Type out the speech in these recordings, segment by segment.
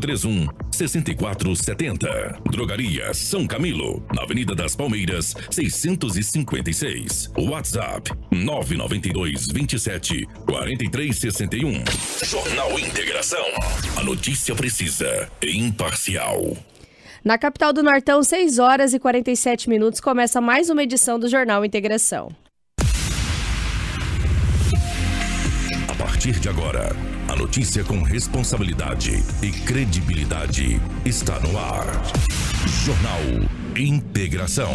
3531 6470. Drogaria São Camilo, na Avenida das Palmeiras, 656. WhatsApp 992 27 4361. Jornal Integração. A notícia precisa e imparcial. Na capital do Nortão, 6 horas e 47 minutos, começa mais uma edição do Jornal Integração. A partir de agora. A notícia com responsabilidade e credibilidade está no ar. Jornal Integração.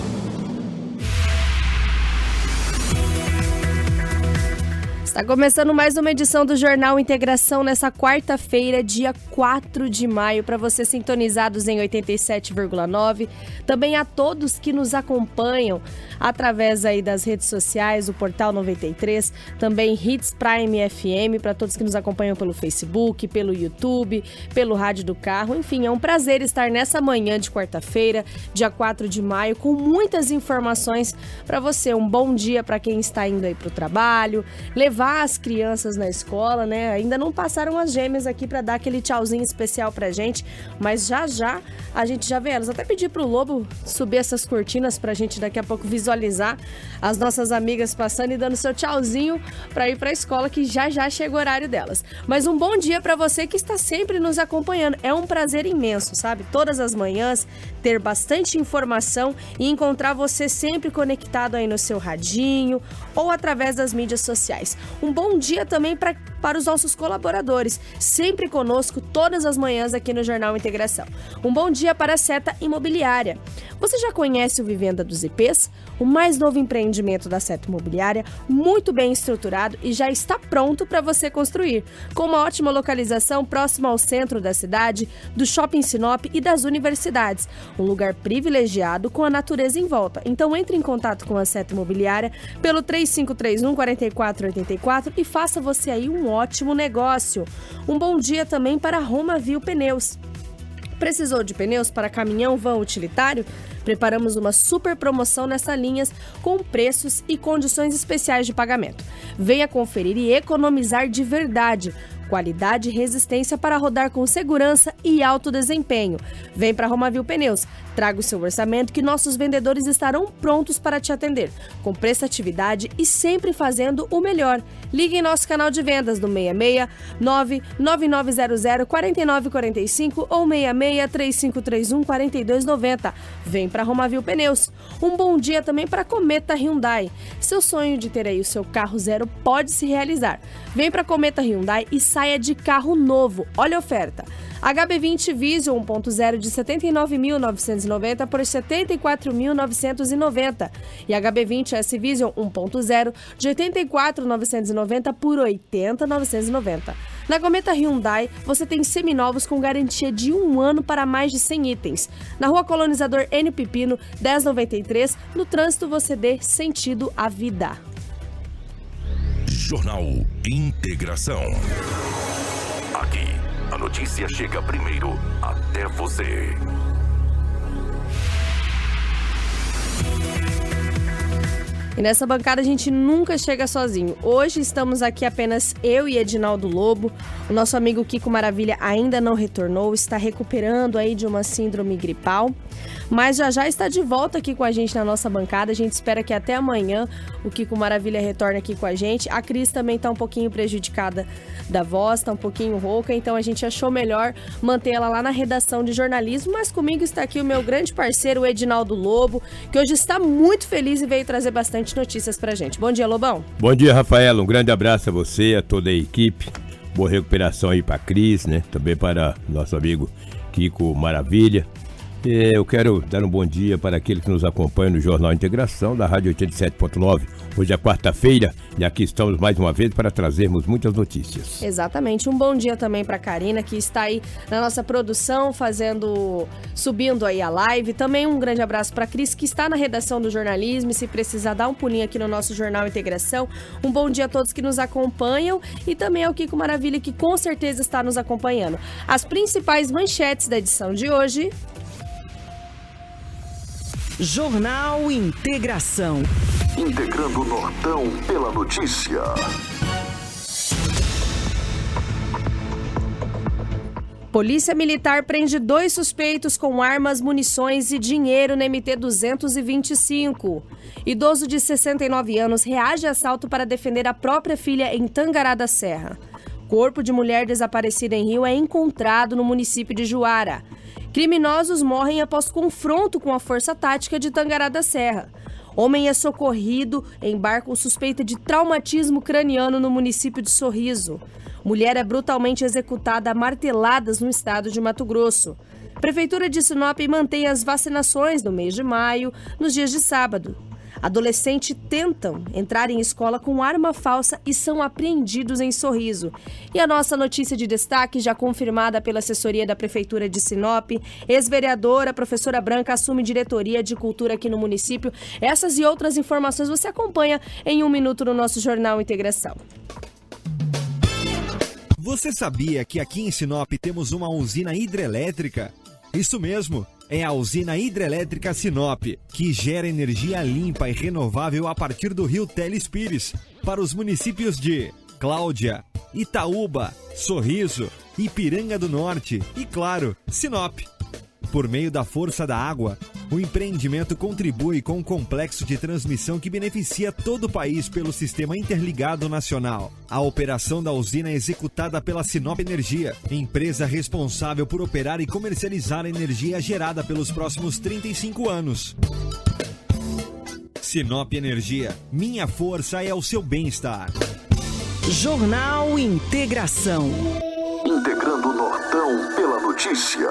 Está começando mais uma edição do Jornal Integração nessa quarta-feira, dia 4 de maio, para você sintonizados em 87,9. Também a todos que nos acompanham através aí das redes sociais, o Portal 93, também Hits Prime FM, para todos que nos acompanham pelo Facebook, pelo YouTube, pelo rádio do carro. Enfim, é um prazer estar nessa manhã de quarta-feira, dia 4 de maio, com muitas informações para você. Um bom dia para quem está indo aí para o trabalho, levar as crianças na escola, né? Ainda não passaram as gêmeas aqui para dar aquele tchauzinho especial pra gente, mas já já a gente já vê elas. Até pedir pro Lobo subir essas cortinas pra gente daqui a pouco visualizar as nossas amigas passando e dando seu tchauzinho para ir pra escola que já já chega o horário delas. Mas um bom dia para você que está sempre nos acompanhando. É um prazer imenso, sabe? Todas as manhãs ter bastante informação e encontrar você sempre conectado aí no seu radinho ou através das mídias sociais. Um bom dia também pra, para os nossos colaboradores, sempre conosco todas as manhãs aqui no Jornal Integração. Um bom dia para a Seta Imobiliária. Você já conhece o Vivenda dos IPs? O mais novo empreendimento da Seta Imobiliária, muito bem estruturado e já está pronto para você construir, com uma ótima localização próxima ao centro da cidade, do Shopping Sinop e das universidades. Um lugar privilegiado com a natureza em volta. Então entre em contato com a Seta Imobiliária pelo 3531 4484 e faça você aí um ótimo negócio. Um bom dia também para Roma Viu Pneus. Precisou de pneus para caminhão vão utilitário? Preparamos uma super promoção nessas linhas com preços e condições especiais de pagamento. Venha conferir e economizar de verdade qualidade e resistência para rodar com segurança e alto desempenho. Vem para Romavil Pneus, traga o seu orçamento que nossos vendedores estarão prontos para te atender, com prestatividade e sempre fazendo o melhor. Ligue em nosso canal de vendas no 66 99900 4945 ou 66 3531 4290. Vem para Romavil Pneus. Um bom dia também para Cometa Hyundai. Seu sonho de ter aí o seu carro zero pode se realizar. Vem para Cometa Hyundai e saiba saia de carro novo. Olha a oferta. HB20 Vision 1.0 de 79.990 por 74.990 e HB20 S Vision 1.0 de 84.990 por 80.990. Na Cometa Hyundai, você tem seminovos com garantia de um ano para mais de 100 itens. Na Rua Colonizador N Pipino, 1093, no trânsito você dê sentido à vida. Jornal Integração. Aqui, a notícia chega primeiro até você. E nessa bancada a gente nunca chega sozinho. Hoje estamos aqui apenas eu e Edinaldo Lobo. O nosso amigo Kiko Maravilha ainda não retornou, está recuperando aí de uma síndrome gripal. Mas já já está de volta aqui com a gente na nossa bancada. A gente espera que até amanhã o Kiko Maravilha retorne aqui com a gente. A Cris também está um pouquinho prejudicada da voz, está um pouquinho rouca, então a gente achou melhor manter ela lá na redação de jornalismo. Mas comigo está aqui o meu grande parceiro, Edinaldo Lobo, que hoje está muito feliz e veio trazer bastante notícias pra gente. Bom dia, Lobão. Bom dia, Rafaela. Um grande abraço a você, a toda a equipe. Boa recuperação aí para Cris, né? Também para nosso amigo Kiko Maravilha. Eu quero dar um bom dia para aqueles que nos acompanham no Jornal Integração da Rádio 87.9. Hoje é quarta-feira e aqui estamos mais uma vez para trazermos muitas notícias. Exatamente. Um bom dia também para Karina que está aí na nossa produção fazendo subindo aí a live. Também um grande abraço para Cris que está na redação do jornalismo e se precisar dar um pulinho aqui no nosso Jornal Integração. Um bom dia a todos que nos acompanham e também ao Kiko Maravilha que com certeza está nos acompanhando. As principais manchetes da edição de hoje Jornal Integração. Integrando o Nortão pela notícia. Polícia Militar prende dois suspeitos com armas, munições e dinheiro na MT-225. Idoso de 69 anos reage a assalto para defender a própria filha em Tangará da Serra. Corpo de mulher desaparecida em Rio é encontrado no município de Juara. Criminosos morrem após confronto com a força tática de Tangará da Serra. Homem é socorrido em barco suspeita de traumatismo craniano no município de Sorriso. Mulher é brutalmente executada a marteladas no estado de Mato Grosso. Prefeitura de Sinop mantém as vacinações no mês de maio, nos dias de sábado. Adolescentes tentam entrar em escola com arma falsa e são apreendidos em Sorriso. E a nossa notícia de destaque, já confirmada pela assessoria da Prefeitura de Sinop, ex-vereadora, professora Branca, assume diretoria de cultura aqui no município. Essas e outras informações você acompanha em um minuto no nosso Jornal Integração. Você sabia que aqui em Sinop temos uma usina hidrelétrica? Isso mesmo! é a usina hidrelétrica Sinop, que gera energia limpa e renovável a partir do rio Telespires, para os municípios de Cláudia, Itaúba, Sorriso, Ipiranga do Norte e, claro, Sinop. Por meio da força da água, o empreendimento contribui com um complexo de transmissão que beneficia todo o país pelo Sistema Interligado Nacional. A operação da usina é executada pela Sinop Energia, empresa responsável por operar e comercializar a energia gerada pelos próximos 35 anos. Sinop Energia, minha força é o seu bem-estar. Jornal Integração. Integrando o Nortão pela notícia.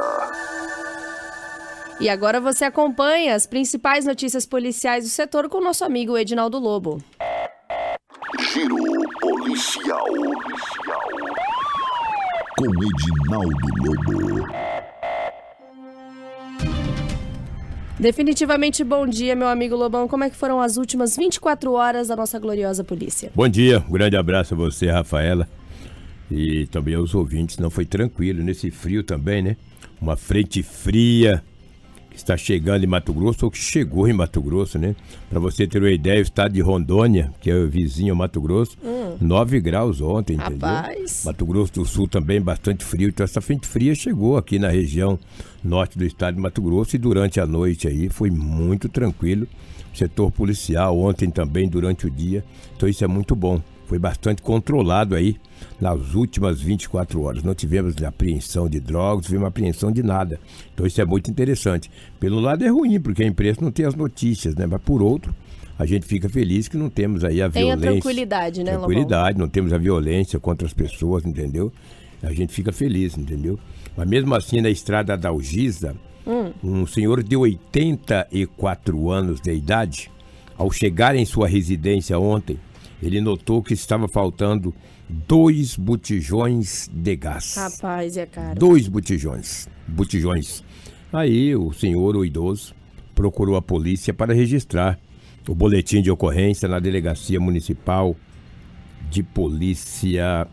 E agora você acompanha as principais notícias policiais do setor com o nosso amigo Edinaldo Lobo. Giro policial. Com Edinaldo Lobo. Definitivamente bom dia, meu amigo Lobão. Como é que foram as últimas 24 horas da nossa gloriosa polícia? Bom dia, um grande abraço a você, Rafaela. E também aos ouvintes. Não foi tranquilo nesse frio também, né? Uma frente fria está chegando em Mato Grosso ou que chegou em Mato Grosso, né? Para você ter uma ideia, o estado de Rondônia, que é o vizinho ao Mato Grosso, hum. 9 graus ontem, entendeu? Rapaz. Mato Grosso do Sul também bastante frio. Então essa frente fria chegou aqui na região norte do estado de Mato Grosso e durante a noite aí foi muito tranquilo. Setor policial ontem também durante o dia. Então isso é muito bom foi bastante controlado aí nas últimas 24 horas. Não tivemos apreensão de drogas, não tivemos apreensão de nada. Então isso é muito interessante. Pelo lado é ruim, porque a imprensa não tem as notícias, né? Mas por outro, a gente fica feliz que não temos aí a tem violência. Tem a tranquilidade, né, Tranquilidade, não temos a violência contra as pessoas, entendeu? A gente fica feliz, entendeu? Mas mesmo assim, na estrada da Algisa, hum. um senhor de 84 anos de idade, ao chegar em sua residência ontem, ele notou que estava faltando dois botijões de gás. Rapaz, é caro. Dois botijões. Botijões. Aí o senhor, o idoso, procurou a polícia para registrar o boletim de ocorrência na delegacia municipal de polícia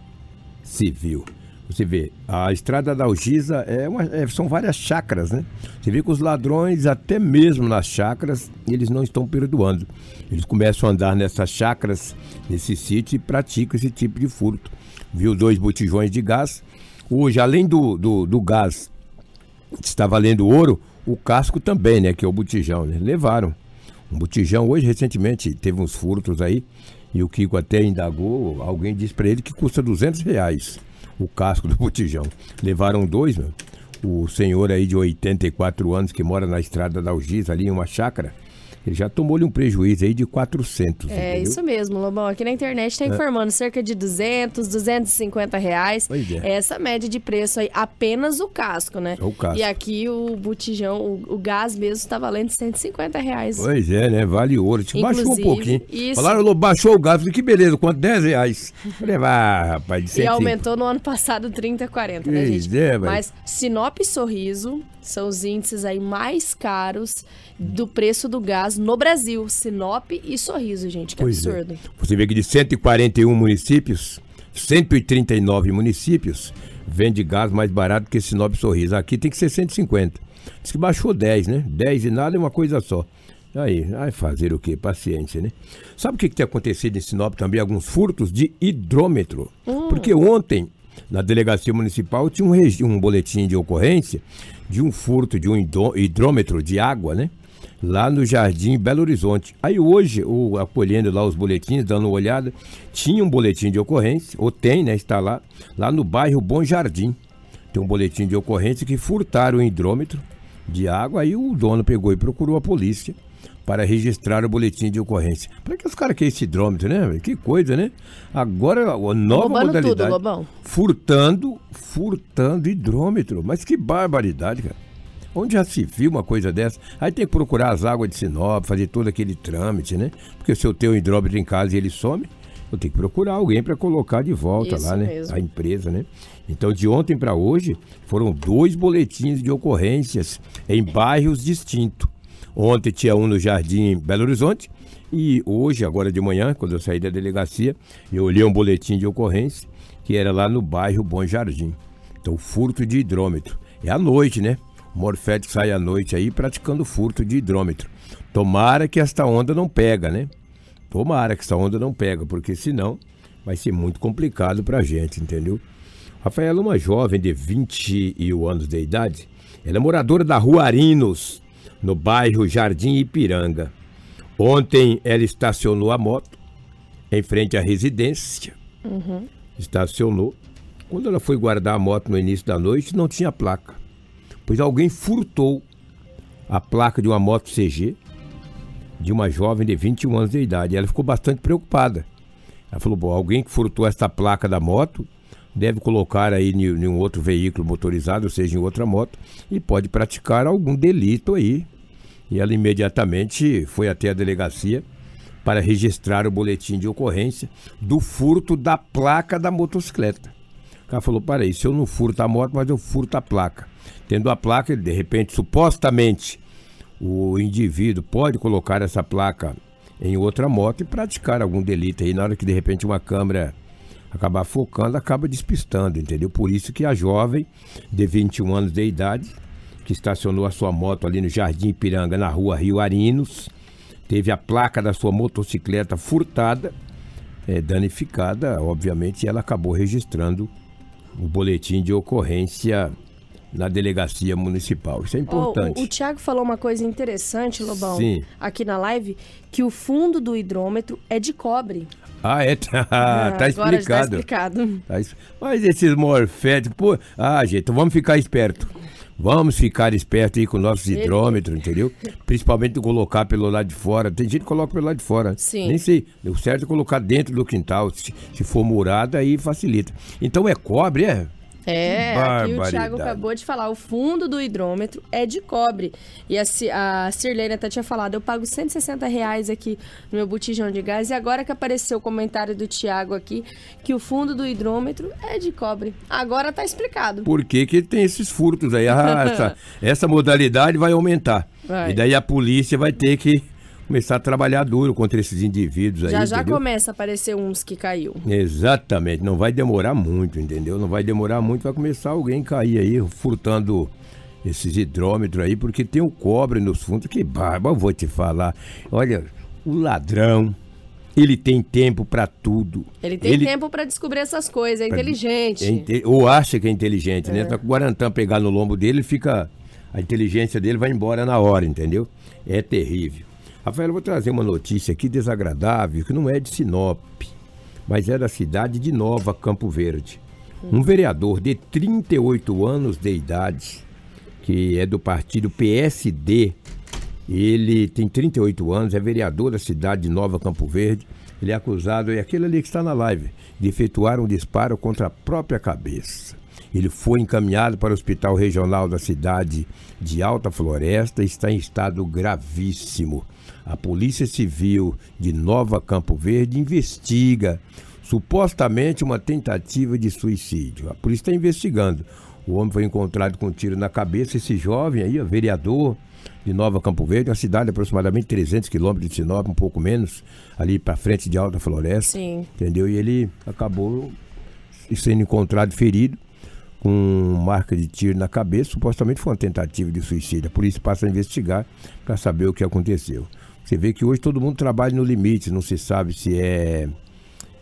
civil. Você vê, a estrada da Algisa é uma, é, são várias chacras, né? Você vê que os ladrões, até mesmo nas chacras, eles não estão perdoando. Eles começam a andar nessas chacras, nesse sítio, e praticam esse tipo de furto. Viu dois botijões de gás. Hoje, além do, do, do gás, está valendo ouro, o casco também, né? Que é o botijão, né? Levaram. Um botijão hoje, recentemente, teve uns furtos aí. E o Kiko até indagou, alguém disse para ele que custa 200 reais o casco do botijão. Levaram dois, meu. O senhor aí de 84 anos que mora na estrada da Algis, ali em uma chácara, ele já tomou-lhe um prejuízo aí de 400. É entendeu? isso mesmo, Lobão. Aqui na internet está informando cerca de 200, 250 reais. Pois é. Essa média de preço aí, apenas o casco, né? O casco. E aqui o botijão, o, o gás mesmo está valendo 150 reais. Pois é, né? Vale ouro. Te baixou um Inclusive, pouquinho. isso. Falaram, "Lô, baixou o gasto. Que beleza, quanto? 10 reais. Falei, ah, rapaz, de E 150. aumentou no ano passado 30, 40, né, gente? é, mas- Mas Sinop e Sorriso são os índices aí mais caros do preço do gás no Brasil. Sinop e Sorriso, gente, que Pois é. absurdo. Você vê que de 141 municípios, 139 municípios vende gás mais barato que Sinop e Sorriso. Aqui tem que ser 150. Diz que baixou 10, né? 10 e nada é uma coisa só. Aí, vai fazer o quê? Paciência, né? Sabe o que, que tem acontecido em Sinop também? Alguns furtos de hidrômetro. Porque ontem, na delegacia municipal, tinha um, um boletim de ocorrência de um furto de um hidrô- hidrômetro de água, né? Lá no Jardim Belo Horizonte. Aí hoje, o, acolhendo lá os boletins, dando uma olhada, tinha um boletim de ocorrência, ou tem, né, está lá, lá no bairro Bom Jardim. Tem um boletim de ocorrência que furtaram o hidrômetro de água, aí o dono pegou e procurou a polícia para registrar o boletim de ocorrência. Para que os caras querem esse hidrômetro, né? Que coisa, né? Agora, a nova roubando tudo, modalidade. Lobão. Furtando, furtando hidrômetro. Mas que barbaridade, cara. Onde já se viu uma coisa dessa? Aí tem que procurar as águas de Sinop, fazer todo aquele trâmite, né? Porque se eu tenho um hidrômetro em casa e ele some, eu tenho que procurar alguém para colocar de volta Isso lá, né? mesmo. A empresa, né? Então, de ontem para hoje, foram dois boletins de ocorrências em bairros distintos. Ontem tinha um no Jardim Belo Horizonte e hoje, agora de manhã, quando eu saí da delegacia, eu olhei um boletim de ocorrência que era lá no bairro Bom Jardim. Então, furto de hidrômetro. É à noite, né? Morfete sai à noite aí praticando furto de hidrômetro. Tomara que esta onda não pega, né? Tomara que essa onda não pega, porque senão vai ser muito complicado pra gente, entendeu? Rafaela é uma jovem de 21 anos de idade. Ela é moradora da Rua Arinos, no bairro Jardim Ipiranga. Ontem ela estacionou a moto em frente à residência. Estacionou. Quando ela foi guardar a moto no início da noite, não tinha placa. Pois alguém furtou a placa de uma moto CG de uma jovem de 21 anos de idade. Ela ficou bastante preocupada. Ela falou: Bom, alguém que furtou essa placa da moto deve colocar aí em, um outro veículo motorizado, ou seja, em outra moto, e pode praticar algum delito aí. E ela imediatamente foi até a delegacia para registrar o boletim de ocorrência do furto da placa da motocicleta. O cara falou: para aí, se eu não furto a moto, mas eu furto a placa. Tendo a placa, de repente, supostamente, o indivíduo pode colocar essa placa em outra moto e praticar algum delito aí. Na hora que, de repente, uma câmera acabar focando, acaba despistando, entendeu? Por isso que a jovem, de 21 anos de idade, que estacionou a sua moto ali no Jardim Ipiranga, na rua Rio Arinos, teve a placa da sua motocicleta furtada, eh, danificada, obviamente, e ela acabou registrando o boletim de ocorrência na delegacia municipal. Isso é importante. o, o Thiago falou uma coisa interessante, Lobão, Sim. aqui na live, que o fundo do hidrômetro é de cobre. Ah, é? Tá, Ah, tá explicado. explicado. Tá Mas esses morféticos, pô. Ah, gente, então vamos ficar esperto. Vamos ficar esperto aí com nossos hidrômetros, entendeu? Principalmente colocar pelo lado de fora. Tem gente que coloca pelo lado de fora. Sim. Nem sei. O certo é colocar dentro do quintal. Se, se for murada, aí facilita. Então é cobre, é? É, Que aqui o Thiago acabou de falar, o fundo do hidrômetro é de cobre. E a, a Sirlene até tinha falado, eu pago 160 reais aqui no meu botijão de gás. E agora que apareceu o comentário do Thiago aqui, que o fundo do hidrômetro é de cobre. Agora tá explicado. Por que, que tem esses furtos aí? Ah, essa, essa modalidade vai aumentar. Vai. E daí a polícia vai ter que começar a trabalhar duro contra esses indivíduos aí. já já entendeu? começa a aparecer uns que caiu. Exatamente, não vai demorar muito, entendeu? Não vai demorar muito, vai começar alguém cair aí furtando esses hidrômetros aí, porque tem o cobre nos fundos. Que barba, eu vou te falar. Olha, o ladrão, ele tem tempo pra tudo. Ele tem tempo pra descobrir essas coisas, é inteligente. é inte- ou acha que é inteligente, né? Tá com o Guarantã pegar no lombo dele, ele fica a inteligência dele vai embora na hora, entendeu? É terrível. Rafael, eu vou trazer uma notícia aqui desagradável, que não é de Sinop, mas é da cidade de Nova Campo Verde. Um vereador de 38 anos de idade, que é do partido PSD, ele tem 38 anos, é vereador da cidade de Nova Campo Verde. Ele é acusado, é aquele ali que está na live, de efetuar um disparo contra a própria cabeça. Ele foi encaminhado para o Hospital Regional da cidade de Alta Floresta e está em estado gravíssimo. A Polícia Civil de Nova Campo Verde investiga supostamente uma tentativa de suicídio. A polícia está investigando. O homem foi encontrado com um tiro na cabeça. Esse jovem aí, vereador de Nova Campo Verde, uma cidade de aproximadamente 300 quilômetros de Sinop, um pouco menos, ali para frente de Alta Floresta. Sim. Entendeu? E ele acabou sendo encontrado ferido com marca de tiro na cabeça. Supostamente foi uma tentativa de suicídio. A polícia passa a investigar para saber o que aconteceu. Você vê que hoje todo mundo trabalha no limite, não se sabe se é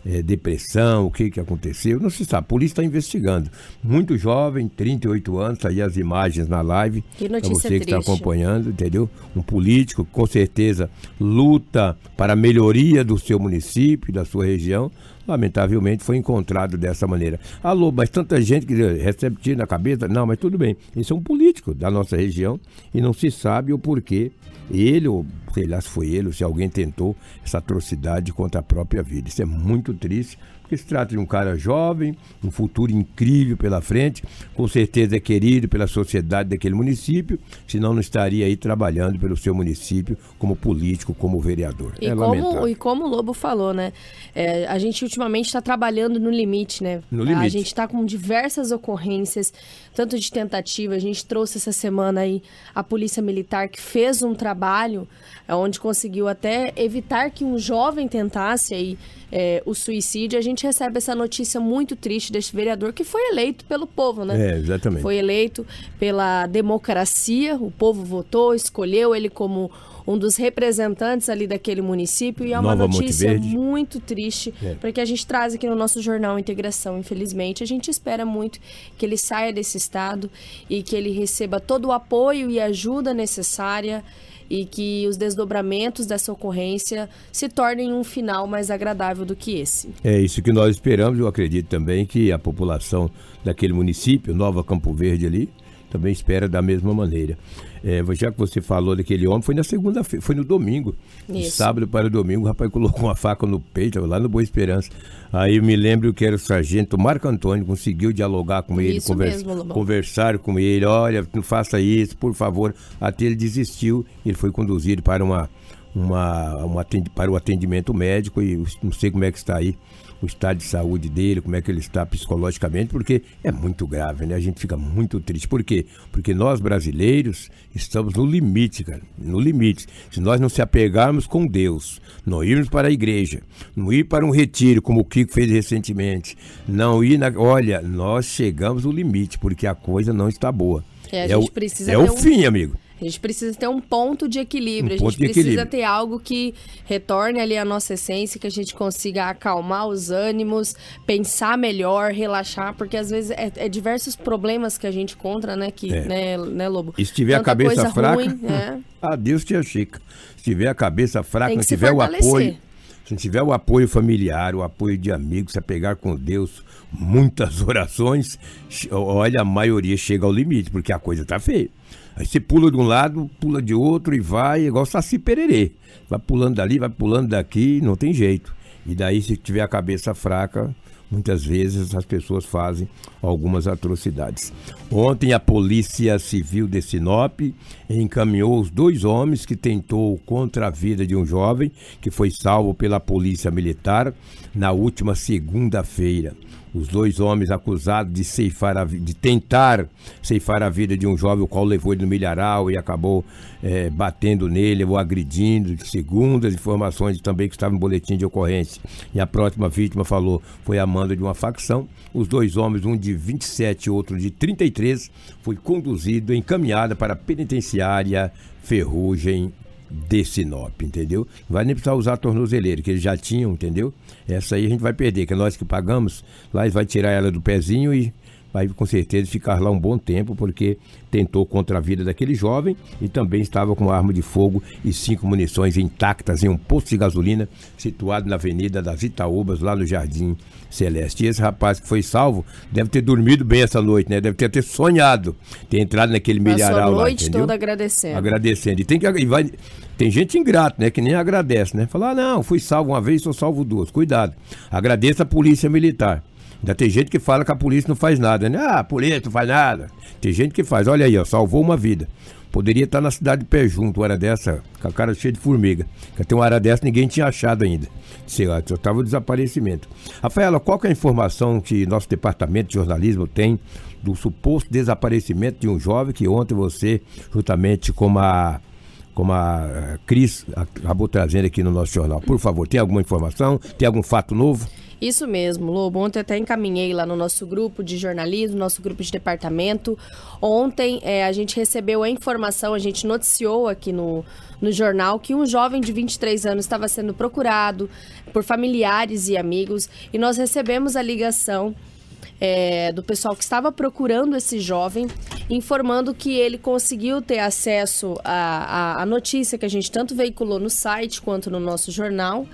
é, depressão, o que, que aconteceu, não se sabe. A polícia está investigando. Muito jovem, 38 anos, tá aí as imagens na live. Que Para notícia você que está triste. acompanhando, entendeu? Um político, com certeza, luta para a melhoria do seu município, da sua região. Lamentavelmente foi encontrado dessa maneira. Alô, mas tanta gente que recebe tiro na cabeça. Não, mas tudo bem. Esse é um político da nossa região e não se sabe o porquê. Ele, ou sei lá se foi ele, ou se alguém tentou essa atrocidade contra a própria vida. Isso é muito triste, porque se trata de um cara jovem, um futuro incrível pela frente, com certeza é querido pela sociedade daquele município, senão não estaria aí trabalhando pelo seu município como político, como vereador. E, é como, lamentável. e como o Lobo falou, né? é, a gente ultimamente está trabalhando no limite, né? No A limite. gente está com diversas ocorrências, tanto de tentativa. A gente trouxe essa semana aí a Polícia Militar que fez um trabalho é, onde conseguiu até evitar que um jovem tentasse aí é, o suicídio. A gente recebe essa notícia muito triste deste vereador que foi eleito pelo povo, né? É, exatamente. Foi eleito pela democracia, o povo votou, escolheu ele como um dos representantes ali daquele município e é uma Nova notícia muito triste, É. porque a gente traz aqui no nosso jornal Integração, infelizmente. A gente espera muito que ele saia desse estado e que ele receba todo o apoio e ajuda necessária e que os desdobramentos dessa ocorrência se tornem um final mais agradável do que esse. É isso que nós esperamos. Eu acredito também que a população daquele município, Nova Campo Verde ali, também espera da mesma maneira. É, já que você falou daquele homem, foi na segunda-feira, foi no domingo. De Isso. sábado para domingo, o rapaz colocou uma faca no peito, lá no Boa Esperança. Aí eu me lembro que era o sargento Marco Antônio, conseguiu dialogar com ele, Isso mesmo, Lobão. conversar com ele, olha, não faça isso, por favor. Até ele desistiu, ele foi conduzido para uma, uma, um atendi- para o atendimento médico e não sei como é que está aí o estado de saúde dele, como é que ele está psicologicamente, porque é muito grave, né? A gente fica muito triste. Por quê? Porque nós brasileiros estamos no limite, cara, no limite. Se nós não se apegarmos com Deus, não irmos para a igreja, não ir para um retiro, como o Kiko fez recentemente, não ir na. Olha, nós chegamos no limite, porque a coisa não está boa. É, a gente o, precisa é o um- fim, amigo. A gente precisa ter um ponto de equilíbrio, Um a gente precisa equilíbrio. ter algo que retorne ali a nossa essência, que a gente consiga acalmar os ânimos, pensar melhor, relaxar, porque às vezes é, é diversos problemas que a gente encontra, né, que, É. né, né, Lobo? E se tiver a Tanta cabeça coisa fraca, ruim, né? adeus tia Chica. Se tiver a cabeça fraca, se tiver o fortalecer. apoio, se não tiver o apoio familiar, o apoio de amigos, se apegar com Deus, muitas orações, olha, a maioria chega ao limite, porque a coisa tá feia. Aí você pula de um lado, pula de outro e vai, igual Saci Pererê. Vai pulando dali, vai pulando daqui, não tem jeito. E daí, se tiver a cabeça fraca, muitas vezes as pessoas fazem algumas atrocidades. Ontem a Polícia Civil de Sinop encaminhou os dois homens que tentou contra a vida de um jovem que foi salvo pela Polícia Militar na última segunda-feira. Os dois homens acusados de ceifar a, de tentar ceifar a vida de um jovem, o qual levou ele no milharal e acabou eh, batendo nele ou agredindo, segundo as informações também que estavam no boletim de ocorrência. E a próxima vítima falou foi amando de uma facção. Os dois homens, um de 27 e outro de 33, foi conduzido, encaminhado para a penitenciária Ferrugem de Sinop, entendeu? Vai nem precisar usar a tornozeleira, que eles já tinham, entendeu? Essa aí a gente vai perder, que é nós que pagamos, lá eles vai tirar ela do pezinho e vai com certeza ficar lá um bom tempo, porque tentou contra a vida daquele jovem e também estava com arma de fogo e cinco munições intactas em um posto de gasolina situado na Avenida das Itaúbas, lá no Jardim Celeste. E esse rapaz que foi salvo deve ter dormido bem essa noite, né? Deve ter, ter sonhado, ter entrado naquele milharal a lá, noite toda agradecendo. Agradecendo. E tem que e vai, tem gente ingrata, né? Que nem agradece, né? Falar, ah, não, fui salvo uma vez, sou salvo duas. Cuidado. Agradeça a polícia militar. Ainda tem gente que fala que a polícia não faz nada, né? Ah, a polícia não faz nada. Tem gente que faz. Olha aí, ó, salvou uma vida. Poderia estar na cidade de pé junto, uma hora dessa, com a cara cheia de formiga. Até uma hora dessa ninguém tinha achado ainda. Sei lá, só estava o desaparecimento. Rafaela, qual é a informação que nosso departamento de jornalismo tem do suposto desaparecimento de um jovem que ontem você, juntamente com a como a eh, Cris acabou trazendo aqui no nosso jornal. Por favor, tem alguma informação? Tem algum fato novo? Isso mesmo, Lobo. Ontem até encaminhei lá no nosso grupo de jornalismo, nosso grupo de departamento. Ontem é, a gente recebeu a informação, a gente noticiou aqui no, no jornal que um jovem de 23 anos estava sendo procurado por familiares e amigos e nós recebemos a ligação. É, do pessoal que estava procurando esse jovem, informando que ele conseguiu ter acesso à, à notícia que a gente tanto veiculou no site quanto no nosso jornal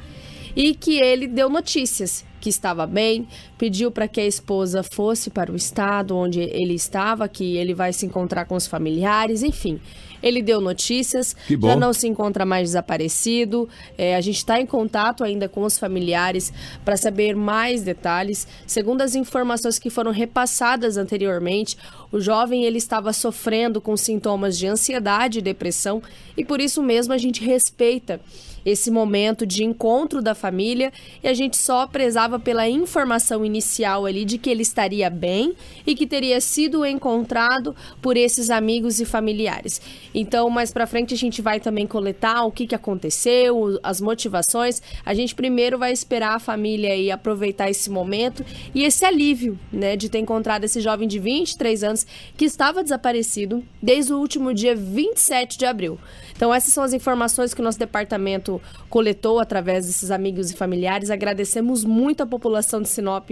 e que ele deu notícias que estava bem, pediu para que a esposa fosse para o estado onde ele estava, que ele vai se encontrar com os familiares, enfim. Ele deu notícias, já não se encontra mais desaparecido. É, a gente está em contato ainda com os familiares para saber mais detalhes. Segundo as informações que foram repassadas anteriormente, o jovem ele estava sofrendo com sintomas de ansiedade e depressão e por isso mesmo a gente respeita esse momento de encontro da família e a gente só prezava pela informação inicial ali de que ele estaria bem e que teria sido encontrado por esses amigos e familiares. Então, mais para frente a gente vai também coletar o que, que aconteceu, as motivações. A gente primeiro vai esperar a família aí aproveitar esse momento e esse alívio, né, de ter encontrado esse jovem de 23 anos que estava desaparecido desde o último dia 27 de abril. Então, essas são as informações que o nosso departamento coletou através desses amigos e familiares. Agradecemos muito a população de Sinop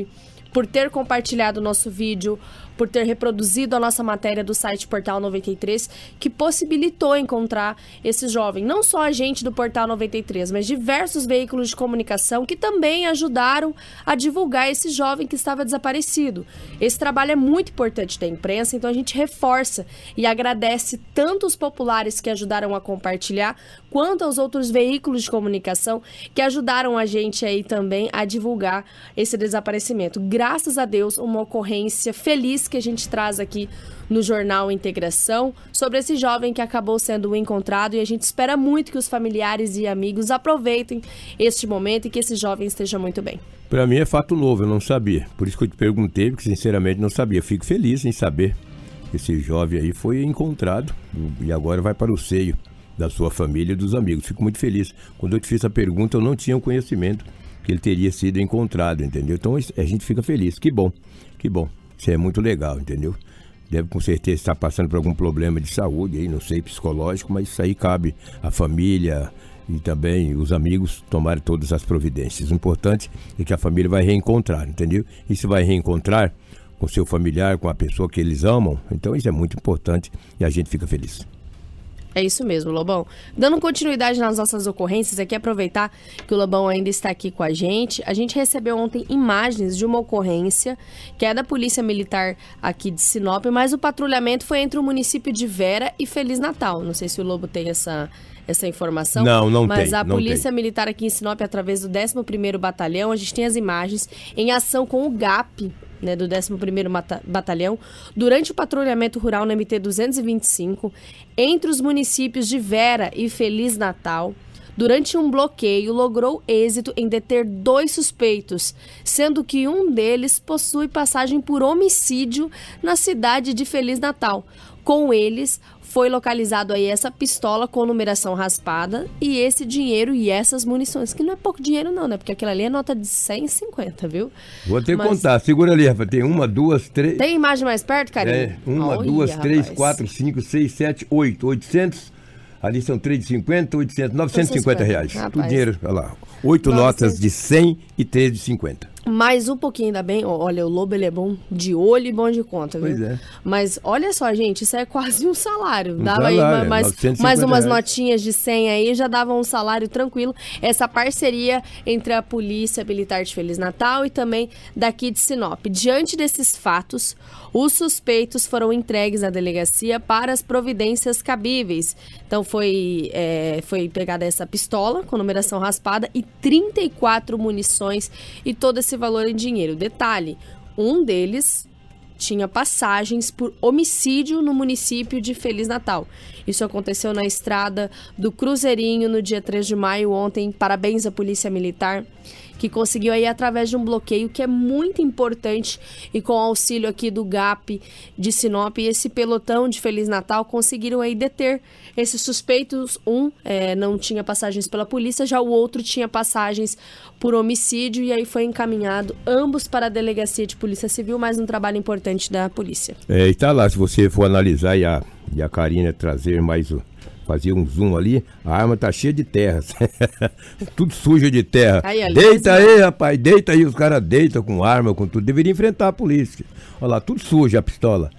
por ter compartilhado o nosso vídeo, por ter reproduzido a nossa matéria do site Portal 93, que possibilitou encontrar esse jovem. Não só a gente do Portal 93, mas diversos veículos de comunicação que também ajudaram a divulgar esse jovem que estava desaparecido. Esse trabalho é muito importante da imprensa, então a gente reforça e agradece tanto os populares que ajudaram a compartilhar, quanto aos outros veículos de comunicação que ajudaram a gente aí também a divulgar esse desaparecimento. Graças a Deus, uma ocorrência feliz que a gente traz aqui no jornal Integração sobre esse jovem que acabou sendo encontrado e a gente espera muito que os familiares e amigos aproveitem este momento e que esse jovem esteja muito bem. Para mim é fato novo, eu não sabia. Por isso que eu te perguntei, porque sinceramente não sabia. Fico feliz em saber que esse jovem aí foi encontrado e agora vai para o seio da sua família e dos amigos. Fico muito feliz. Quando eu te fiz a pergunta, eu não tinha conhecimento que ele teria sido encontrado, entendeu? Então a gente fica feliz. Que bom, que bom. Isso é muito legal, entendeu? Deve com certeza estar passando por algum problema de saúde aí, não sei, psicológico, mas isso aí cabe à família e também os amigos tomarem todas as providências. O importante é que a família vai reencontrar, entendeu? E se vai reencontrar com seu familiar, com a pessoa que eles amam, então isso é muito importante e a gente fica feliz. É isso mesmo, Lobão. Dando continuidade nas nossas ocorrências, aqui aproveitar que o Lobão ainda está aqui com a gente. A gente recebeu ontem imagens de uma ocorrência que é da Polícia Militar aqui de Sinop, mas o patrulhamento foi entre o município de Vera e Feliz Natal. Não sei se o Lobo tem essa essa informação. Não, não mas tem, a não Polícia tem. Militar aqui em Sinop, através do 11º Batalhão, a gente tem as imagens em ação com o GAP, né, do 11º Mata- Batalhão, durante o patrulhamento rural no MT-225, entre os municípios de Vera e Feliz Natal, durante um bloqueio, logrou êxito em deter dois suspeitos, sendo que um deles possui passagem por homicídio na cidade de Feliz Natal. Com eles, foi localizado aí essa pistola com numeração raspada e esse dinheiro e essas munições, que não é pouco dinheiro não, né? Porque aquilo ali é nota de 150, viu? Vou ter que Mas- contar. Segura ali, Rafa. Tem uma, duas, três. Tem imagem mais perto, carinho? É, uma, Olha, duas, três, rapaz. quatro, cinco, seis, sete, oito. 800. Ali são 3,50, 800, 950 reais. 950, Tudo rapaz. dinheiro, olha lá. Oito 900. notas de 100 e três de 50. Mais um pouquinho ainda bem, olha, o lobo ele é bom de olho e bom de conta, viu? Pois é. Mas olha só, gente, isso é quase um salário. Um Dava aí salário, ma- mais, 950 mais umas reais. notinhas de 100 aí, já dava um salário tranquilo. Essa parceria entre a Polícia Militar de Feliz Natal e também daqui de Sinop. Diante desses fatos, os suspeitos foram entregues à delegacia para as providências cabíveis. Então foi, é, foi pegada essa pistola com numeração raspada e 34 munições e todo esse valor em dinheiro. Detalhe, um deles tinha passagens por homicídio no município de Feliz Natal. Isso aconteceu na estrada do Cruzeirinho no dia 3 de maio ontem. Parabéns à Polícia Militar que conseguiu aí através de um bloqueio que é muito importante e com auxílio aqui do GAP de Sinop e esse pelotão de Feliz Natal conseguiram aí deter esses suspeitos. Um eh, não tinha passagens pela polícia, já o outro tinha passagens por homicídio e aí foi encaminhado ambos para a delegacia de polícia civil, mais um trabalho importante da polícia. É, e tá lá, se você for analisar a, e a Karina trazer mais o. Fazer um zoom ali, a arma tá cheia de terras. tudo suja de terra. Aí, ali, deita assim, aí, rapaz, deita aí. Os caras deitam com arma, com tudo. Deveria enfrentar a polícia. Olha lá, tudo sujo a pistola.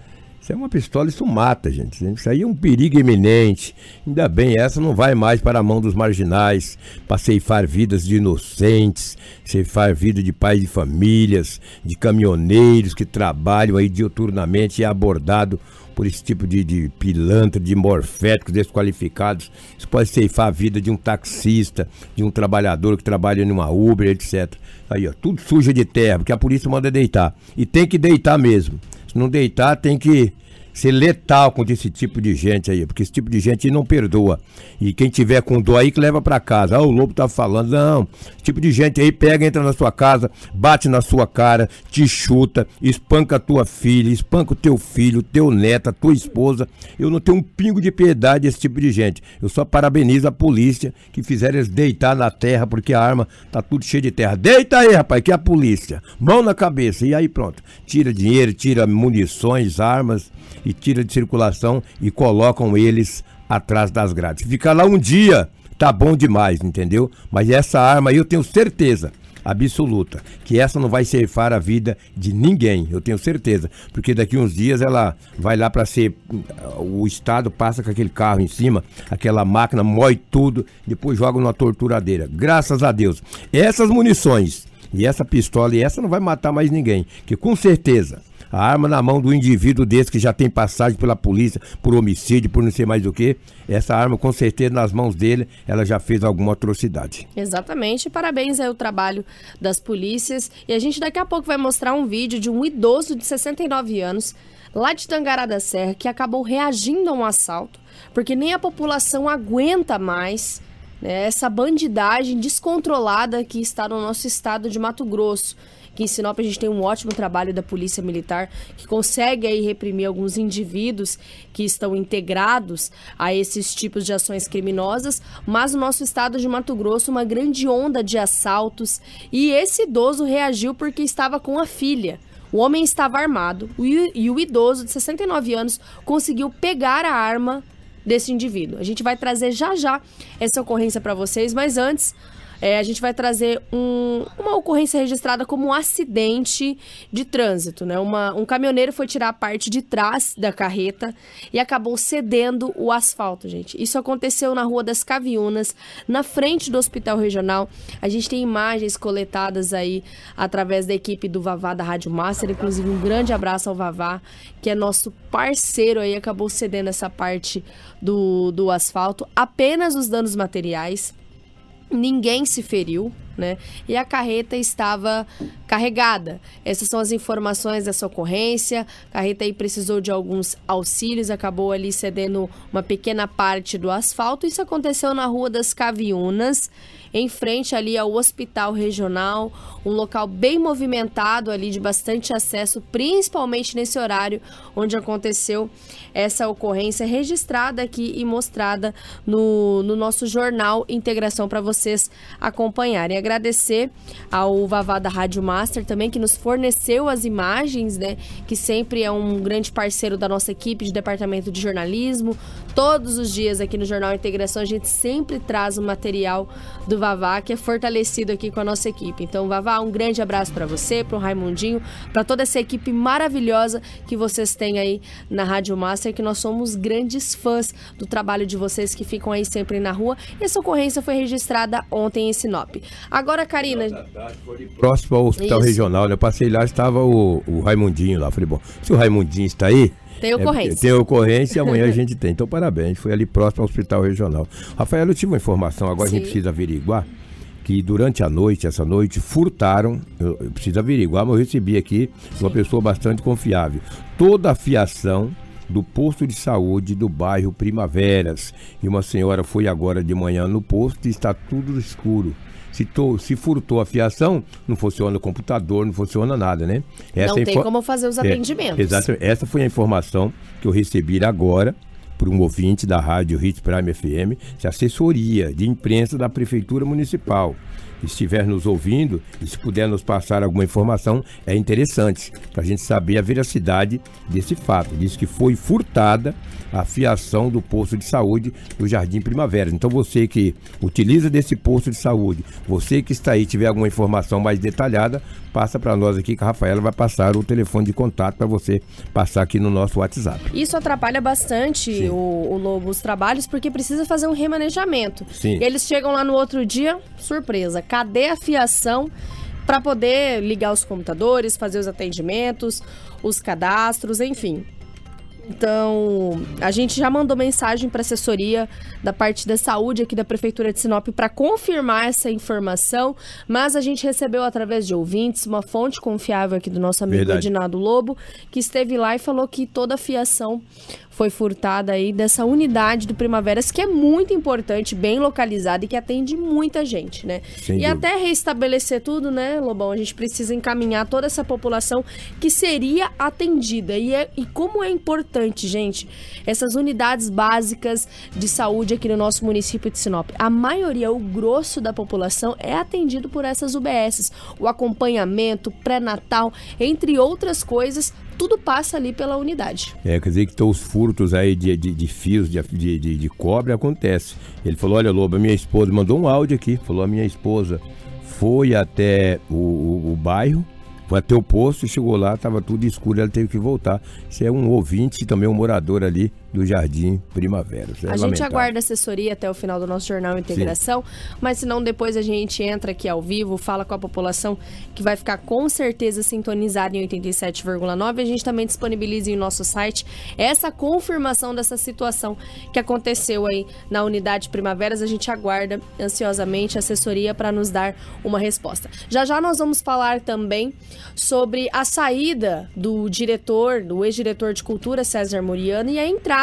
Isso é uma pistola, isso mata, gente. Isso aí é um perigo iminente. Ainda bem, essa não vai mais para a mão dos marginais, para ceifar vidas de inocentes, ceifar vida de pais de famílias, de caminhoneiros que trabalham aí diuturnamente e é abordado por esse tipo de, de pilantra, de morféticos desqualificados. Isso pode ceifar a vida de um taxista, de um trabalhador que trabalha numa Uber, etc. Aí, ó, tudo suja de terra, porque a polícia manda deitar. E tem que deitar mesmo. Se não deitar, tem que ser letal contra esse tipo de gente aí, porque esse tipo de gente não perdoa. E quem tiver com dó aí que leva pra casa. Ah, o lobo tá falando. Não, esse tipo de gente aí pega, entra na sua casa, bate na sua cara, te chuta, espanca a tua filha, espanca o teu filho, teu neto, a tua esposa. Eu não tenho um pingo de piedade desse tipo de gente. Eu só parabenizo a polícia que fizeram eles deitar na terra, porque a arma tá tudo cheia de terra. Deita aí, rapaz, que é a polícia. Mão na cabeça. E aí pronto. Tira dinheiro, tira munições, armas e tira de circulação e colocam eles atrás das grades. Ficar lá um dia tá bom demais, entendeu? Mas essa arma aí eu tenho certeza absoluta que essa não vai ceifar a vida de ninguém, eu tenho certeza, porque daqui uns dias ela vai lá para ser o estado passa com aquele carro em cima, aquela máquina mói tudo, depois joga numa torturadeira. Graças a Deus. Essas munições e essa pistola e essa não vai matar mais ninguém, que com certeza a arma na mão do indivíduo desse que já tem passagem pela polícia por homicídio, por não sei mais o que, essa arma com certeza nas mãos dele, ela já fez alguma atrocidade. Exatamente. Parabéns aí ao trabalho das polícias. E a gente daqui a pouco vai mostrar um vídeo de um idoso de 69 anos, lá de Tangará da Serra, que acabou reagindo a um assalto, porque nem a população aguenta mais né, essa bandidagem descontrolada que está no nosso estado de Mato Grosso. Aqui em Sinop a gente tem um ótimo trabalho da Polícia Militar que consegue aí reprimir alguns indivíduos que estão integrados a esses tipos de ações criminosas, mas no nosso estado de Mato Grosso uma grande onda de assaltos e esse idoso reagiu porque estava com a filha. O homem estava armado e o idoso de 69 anos conseguiu pegar a arma desse indivíduo. A gente vai trazer já já essa ocorrência para vocês, mas antes é, a gente vai trazer um- uma ocorrência registrada como um acidente de trânsito, né? Uma- um caminhoneiro foi tirar a parte de trás da carreta e acabou cedendo o asfalto, gente. Isso aconteceu na Rua das Caviunas, na frente do Hospital Regional. A gente tem imagens coletadas aí através da equipe do Vavá da Rádio Master, inclusive um grande abraço ao Vavá, que é nosso parceiro aí, acabou cedendo essa parte do, do asfalto. Apenas os danos materiais ninguém se feriu, né? E a carreta estava carregada. Essas são as informações dessa ocorrência. Carreta aí precisou de alguns auxílios, acabou ali cedendo uma pequena parte do asfalto. Isso aconteceu na Rua das Caviunas, em frente ali ao Hospital Regional, um local bem movimentado ali de bastante acesso, principalmente nesse horário onde aconteceu essa ocorrência registrada aqui e mostrada no, no nosso jornal Integração para vocês acompanharem. Agradecer ao Vavá da Rádio Master também que nos forneceu as imagens, né? Que sempre é um grande parceiro da nossa equipe de departamento de jornalismo, Todos os dias aqui no Jornal Integração a gente sempre traz o material do Vavá que é fortalecido aqui com a nossa equipe. Então, Vavá, um grande abraço para você, para o Raimundinho, para toda essa equipe maravilhosa que vocês têm aí na Rádio Master, que nós somos grandes fãs do trabalho de vocês que ficam aí sempre na rua. Essa ocorrência foi registrada ontem em Sinop. Agora, Karina. Próximo ao Hospital Isso. Regional, né? Eu passei lá, estava o, o Raimundinho lá. Falei, bom, se o Raimundinho está aí, tem ocorrência. É, tem ocorrência e amanhã a gente tem. Então, parabéns. Foi ali próximo ao Hospital Regional. Rafael, eu tive uma informação, agora Sim. a gente precisa averiguar que durante a noite, essa noite, furtaram, eu, eu preciso averiguar, mas eu recebi aqui uma pessoa bastante confiável. Toda a fiação do posto de saúde do bairro Primaveras. E uma senhora foi agora de manhã no posto e está tudo escuro. Se, to, se furtou a fiação, não funciona o computador, não funciona nada, né? Essa não tem como fazer os é, atendimentos. É, exato. Essa foi a informação que eu recebi agora por um ouvinte da rádio Hit Prime FM, de assessoria de imprensa da Prefeitura Municipal estiver nos ouvindo e se puder nos passar alguma informação, é interessante para a gente saber a veracidade desse fato. Diz que foi furtada a fiação do posto de saúde do Jardim Primavera. Então você que utiliza desse posto de saúde, você que está aí tiver alguma informação mais detalhada, passa para nós aqui que a Rafaela vai passar o telefone de contato para você passar aqui no nosso WhatsApp. Isso atrapalha bastante o, o, Lobo os trabalhos porque precisa fazer um remanejamento. Sim. Eles chegam lá no outro dia, surpresa, cadê a fiação para poder ligar os computadores, fazer os atendimentos, os cadastros, enfim. Então, a gente já mandou mensagem para a assessoria da parte da saúde aqui da Prefeitura de Sinop para confirmar essa informação, mas a gente recebeu através de ouvintes uma fonte confiável aqui do nosso amigo Verdade. Edinaldo Lobo, que esteve lá e falou que toda a fiação foi furtada aí dessa unidade do Primaveras, que é muito importante, bem localizada e que atende muita gente, né? Sem e dúvida. até restabelecer tudo, né, Lobão? A gente precisa encaminhar toda essa população que seria atendida. E, é, e como é importante, gente, essas unidades básicas de saúde aqui no nosso município de Sinop. A maioria, o grosso da população é atendido por essas UBSs. O acompanhamento, pré-natal, entre outras coisas, tudo passa ali pela unidade. É, quer dizer que os furtos aí de, de, de fios de, de, de, de cobre acontece. Ele falou, olha Lobo, a minha esposa mandou um áudio aqui, falou a minha esposa foi até o, o, o bairro, foi até o posto, chegou lá, estava tudo escuro, ela teve que voltar. Isso é um ouvinte, também um morador ali do Jardim Primavera. É a lamentável. gente aguarda assessoria até o final do nosso Jornal Integração, Sim. mas se não, depois a gente entra aqui ao vivo, fala com a população que vai ficar com certeza sintonizada em 87,9. A gente também disponibiliza em nosso site essa confirmação dessa situação que aconteceu aí na unidade Primaveras. A gente aguarda ansiosamente a assessoria para nos dar uma resposta. Já já nós vamos falar também sobre a saída do diretor, do ex-diretor de cultura César Moriano e a entrada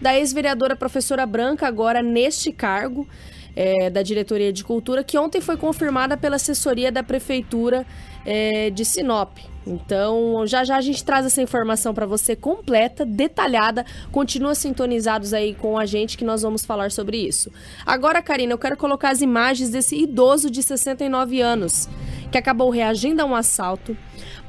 da ex-vereadora professora Branca, agora neste cargo é, da Diretoria de Cultura, que ontem foi confirmada pela assessoria da Prefeitura é, de Sinop. Então, já já a gente traz essa informação para você completa, detalhada. Continua sintonizados aí com a gente que nós vamos falar sobre isso. Agora, Karina, eu quero colocar as imagens desse idoso de 69 anos que acabou reagindo a um assalto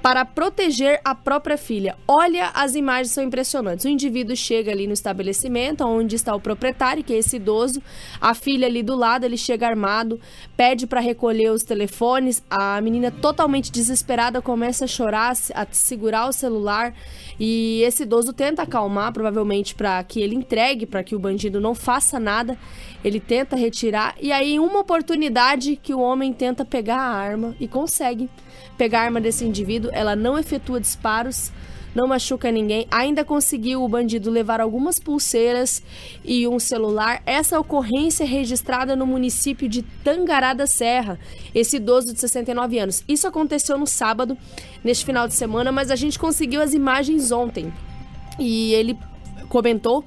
para proteger a própria filha. Olha, as imagens são impressionantes. O indivíduo chega ali no estabelecimento onde está o proprietário, que é esse idoso, a filha ali do lado, ele chega armado, pede para recolher os telefones. A menina totalmente desesperada começa a chorar, a segurar o celular e esse idoso tenta acalmar, provavelmente para que ele entregue, para que o bandido não faça nada. Ele tenta retirar e aí uma oportunidade que o homem tenta pegar a arma e consegue pegar a arma desse indivíduo, ela não efetua disparos, não machuca ninguém. Ainda conseguiu o bandido levar algumas pulseiras e um celular. Essa ocorrência é registrada no município de Tangará da Serra. Esse idoso de 69 anos. Isso aconteceu no sábado, neste final de semana, mas a gente conseguiu as imagens ontem. E ele comentou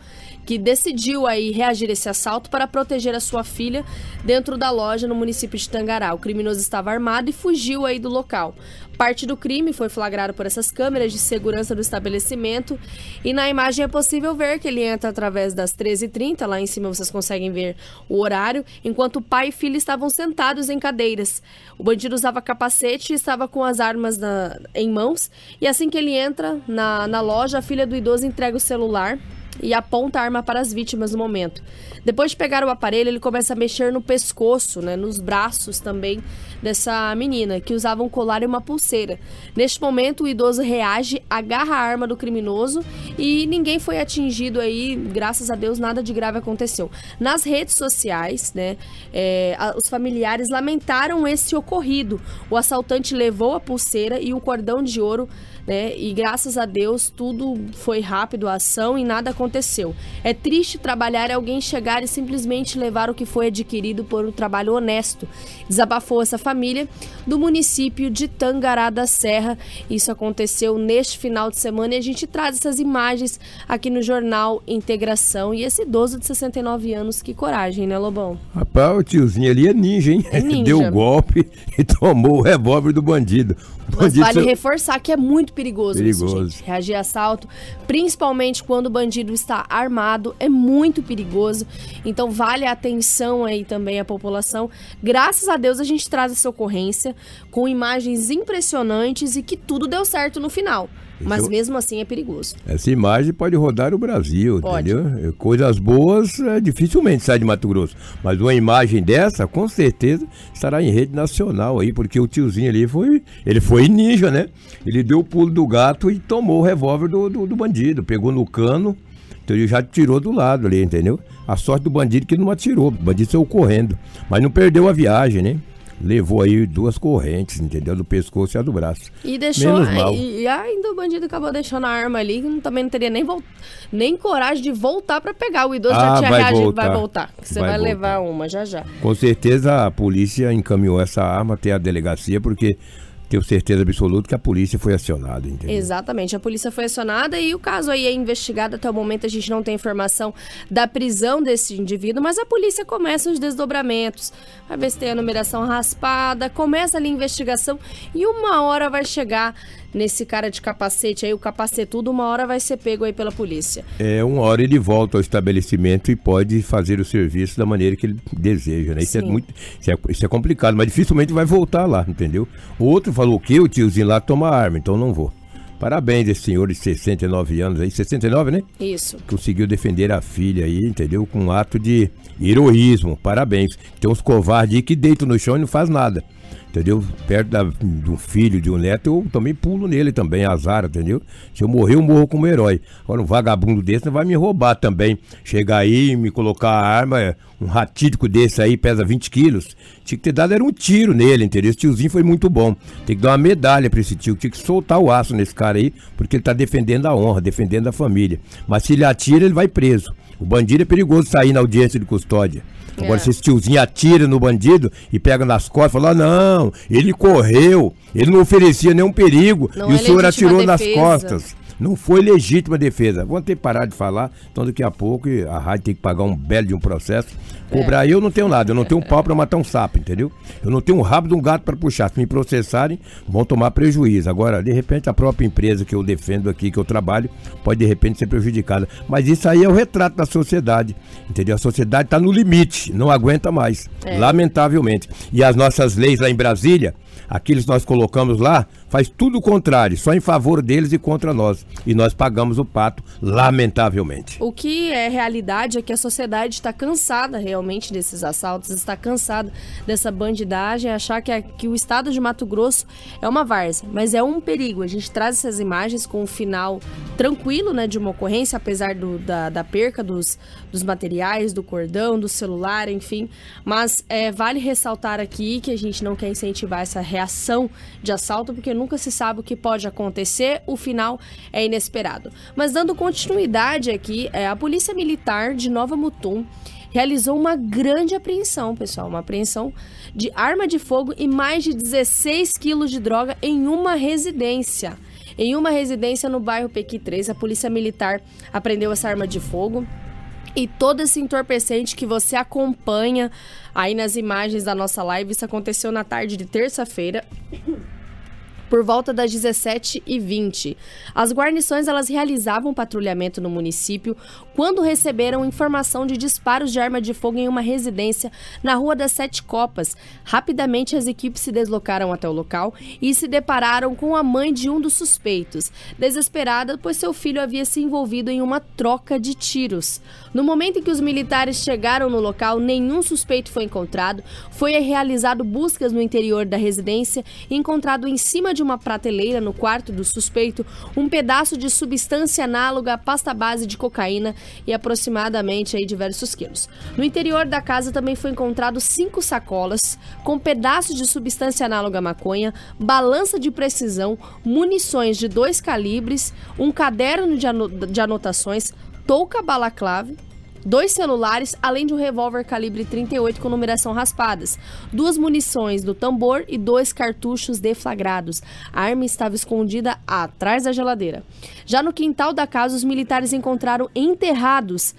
que decidiu aí reagir a esse assalto para proteger a sua filha dentro da loja no município de Tangará. O criminoso estava armado e fugiu aí do local. Parte do crime foi flagrado por essas câmeras de segurança do estabelecimento e na imagem é possível ver que ele entra através das 13h30, lá em cima vocês conseguem ver o horário, enquanto pai e filha estavam sentados em cadeiras. O bandido usava capacete e estava com as armas na, em mãos e assim que ele entra na, na loja, a filha do idoso entrega o celular e aponta a arma para as vítimas no momento. Depois de pegar o aparelho, ele começa a mexer no pescoço, né, nos braços também dessa menina, que usava um colar e uma pulseira. Neste momento, o idoso reage, agarra a arma do criminoso e ninguém foi atingido aí, graças a Deus, nada de grave aconteceu. Nas redes sociais, né, é, os familiares lamentaram esse ocorrido. O assaltante levou a pulseira e o cordão de ouro né? E graças a Deus tudo foi rápido, a ação e nada aconteceu. É triste trabalhar e alguém chegar e simplesmente levar o que foi adquirido por um trabalho honesto. Desabafou essa família do município de Tangará da Serra. Isso aconteceu neste final de semana e a gente traz essas imagens aqui no jornal Integração. E esse idoso de 69 anos, que coragem, né, Lobão? Rapaz, o tiozinho ali é ninja, hein? É ninja. Deu golpe e tomou o revólver do bandido. Mas vale reforçar que é muito perigoso, isso, Perigoso. gente. Reagir a assalto, principalmente quando o bandido está armado, é muito perigoso. Então vale a atenção aí também à população. Graças a Deus a gente traz essa ocorrência com imagens impressionantes e que tudo deu certo no final. Mas mesmo assim é perigoso. Essa imagem pode rodar o Brasil, Pode. entendeu? Coisas boas é, dificilmente sai de Mato Grosso. Mas uma imagem dessa, com certeza, estará em rede nacional aí, porque o tiozinho ali foi. Ele foi ninja, né? Ele deu o pulo do gato e tomou o revólver do, do, do bandido. Pegou no cano, então ele já tirou do lado ali, entendeu? A sorte do bandido é que não atirou. O bandido saiu correndo. Mas não perdeu a viagem, né? Levou aí duas correntes, entendeu? Do pescoço e a do braço. E deixou. Menos mal. E, e ainda o bandido acabou deixando a arma ali, que também não teria nem, vol- nem coragem de voltar pra pegar. O idoso já Ah, tinha vai reagido. voltar. Vai voltar. que Você Vai vai, voltar. levar uma já já. Com certeza a polícia encaminhou essa arma até a delegacia, porque tenho certeza absoluta que a polícia foi acionada, entendeu? Exatamente, a polícia foi acionada e o caso aí é investigado. Até o momento a gente não tem informação da prisão desse indivíduo, mas a polícia começa os desdobramentos. Vai ver se tem a numeração raspada, começa ali a investigação e uma hora vai chegar nesse cara de capacete aí, o capacetudo, uma hora vai ser pego aí pela polícia. É, uma hora ele volta ao estabelecimento e pode fazer o serviço da maneira que ele deseja, né? Isso é muito. Isso é, isso é complicado, mas dificilmente vai voltar lá, entendeu? O outro falou o quê? O tiozinho lá toma arma, então não vou. Parabéns esse senhor de 69 anos aí, 69, né? Isso. conseguiu defender a filha aí, entendeu? Com um ato de heroísmo. Parabéns. Tem uns covardes aí que deitam no chão e não faz nada. Entendeu? Perto da, de um filho, de um neto, eu também pulo nele também, azar, entendeu? Se eu morrer, eu morro como herói. Agora, um vagabundo desse não vai me roubar também. Chegar aí, me colocar a arma, é, um ratídico desse aí, pesa 20 quilos. Tinha que ter dado era um tiro nele, entendeu? Esse tiozinho foi muito bom. Tem que dar uma medalha pra esse tio. Tinha que soltar o aço nesse cara aí, porque ele tá defendendo a honra, defendendo a família. Mas se ele atira, ele vai preso. O bandido é perigoso sair na audiência de custódia. Agora, É. se esse tiozinho atira no bandido e pega nas costas, fala: não, ele correu, ele não oferecia nenhum perigo Não e é o senhor atirou nas defesa. costas. Não foi legítima defesa. Vamos ter que parar de falar, então daqui a pouco a rádio tem que pagar um belo de um processo. Cobrar eu não tenho nada, eu não tenho um pau pra matar um sapo, entendeu? Eu não tenho um rabo de um gato pra puxar. Se me processarem, vão tomar prejuízo. Agora, de repente, a própria empresa que eu defendo aqui, que eu trabalho, pode de repente ser prejudicada. Mas isso aí é o retrato da sociedade, entendeu? A sociedade está no limite, não aguenta mais, É. lamentavelmente. E as nossas leis lá em Brasília, aqueles que nós colocamos lá, faz tudo o contrário, só em favor deles e contra nós. E nós pagamos o pato, lamentavelmente. O que é realidade é que a sociedade está cansada realmente desses assaltos, está cansada dessa bandidagem, achar que, a- que o estado de Mato Grosso é uma várzea, mas é um perigo. A gente traz essas imagens com um final tranquilo, né, de uma ocorrência, apesar do- da, da perca dos, dos materiais, do cordão, do celular, enfim. Mas é, vale ressaltar aqui que a gente não quer incentivar essa reação de assalto, porque nunca se sabe o que pode acontecer, o final é inesperado. Mas dando continuidade aqui, é, a Polícia Militar de Nova Mutum realizou uma grande apreensão, pessoal, uma apreensão de arma de fogo e mais de 16 quilos de droga em uma residência. Em uma residência no bairro Pequi 3, a Polícia Militar apreendeu essa arma de fogo e todo esse entorpecente que você acompanha aí nas imagens da nossa live. Isso aconteceu na tarde de terça-feira. por volta das 17h20. As guarnições elas realizavam patrulhamento no município quando receberam informação de disparos de arma de fogo em uma residência na Rua das Sete Copas. Rapidamente as equipes se deslocaram até o local e se depararam com a mãe de um dos suspeitos, desesperada pois seu filho havia se envolvido em uma troca de tiros. No momento em que os militares chegaram no local, nenhum suspeito foi encontrado. Foi realizado buscas no interior da residência e encontrado em cima de uma prateleira no quarto do suspeito um pedaço de substância análoga à pasta base de cocaína e aproximadamente aí diversos quilos. No interior da casa também foi encontrado cinco sacolas com pedaços de substância análoga à maconha, balança de precisão, munições de dois calibres, um caderno de anotações, touca balaclave, dois celulares, além de um revólver calibre 38 com numeração raspadas, duas munições do tambor e dois cartuchos deflagrados. A arma estava escondida atrás da geladeira. Já no quintal da casa, os militares encontraram enterrados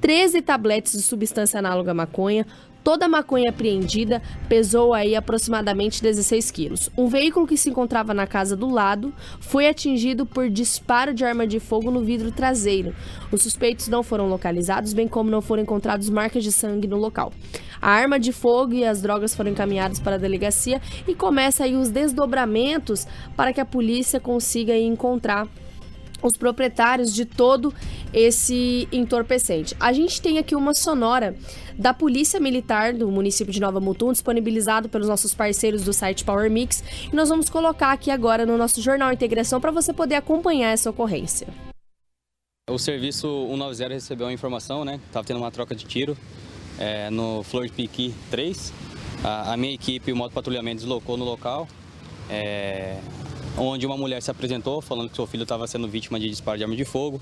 13 tabletes de substância análoga à maconha, Toda a maconha apreendida pesou aí aproximadamente 16 quilos. Um veículo que se encontrava na casa do lado foi atingido por disparo de arma de fogo no vidro traseiro. Os suspeitos não foram localizados, bem como não foram encontrados marcas de sangue no local. A arma de fogo e as drogas foram encaminhadas para a delegacia e começa aí os desdobramentos para que a polícia consiga encontrar os proprietários de todo esse entorpecente. A gente tem aqui uma sonora da Polícia Militar do município de Nova Mutum, disponibilizado pelos nossos parceiros do site Power Mix, e nós vamos colocar aqui agora no nosso Jornal Integração para você poder acompanhar essa ocorrência. O serviço 190 recebeu uma informação, né? Estava tendo uma troca de tiro é, no Flor de Piqui 3. A, a minha equipe, o modo patrulhamento, deslocou no local. É, onde uma mulher se apresentou falando que seu filho estava sendo vítima de disparo de arma de fogo.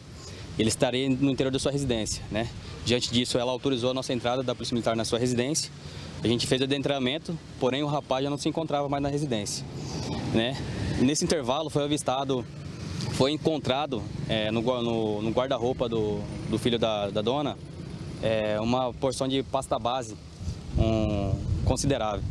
Ele estaria no interior da sua residência, né? Diante disso, ela autorizou a nossa entrada da Polícia Militar na sua residência. A gente fez o adentramento, porém o rapaz já não se encontrava mais na residência, né? Nesse intervalo foi avistado, foi encontrado é, no, no, no guarda-roupa do, do, filho da, da dona é, uma porção de pasta base um, considerável.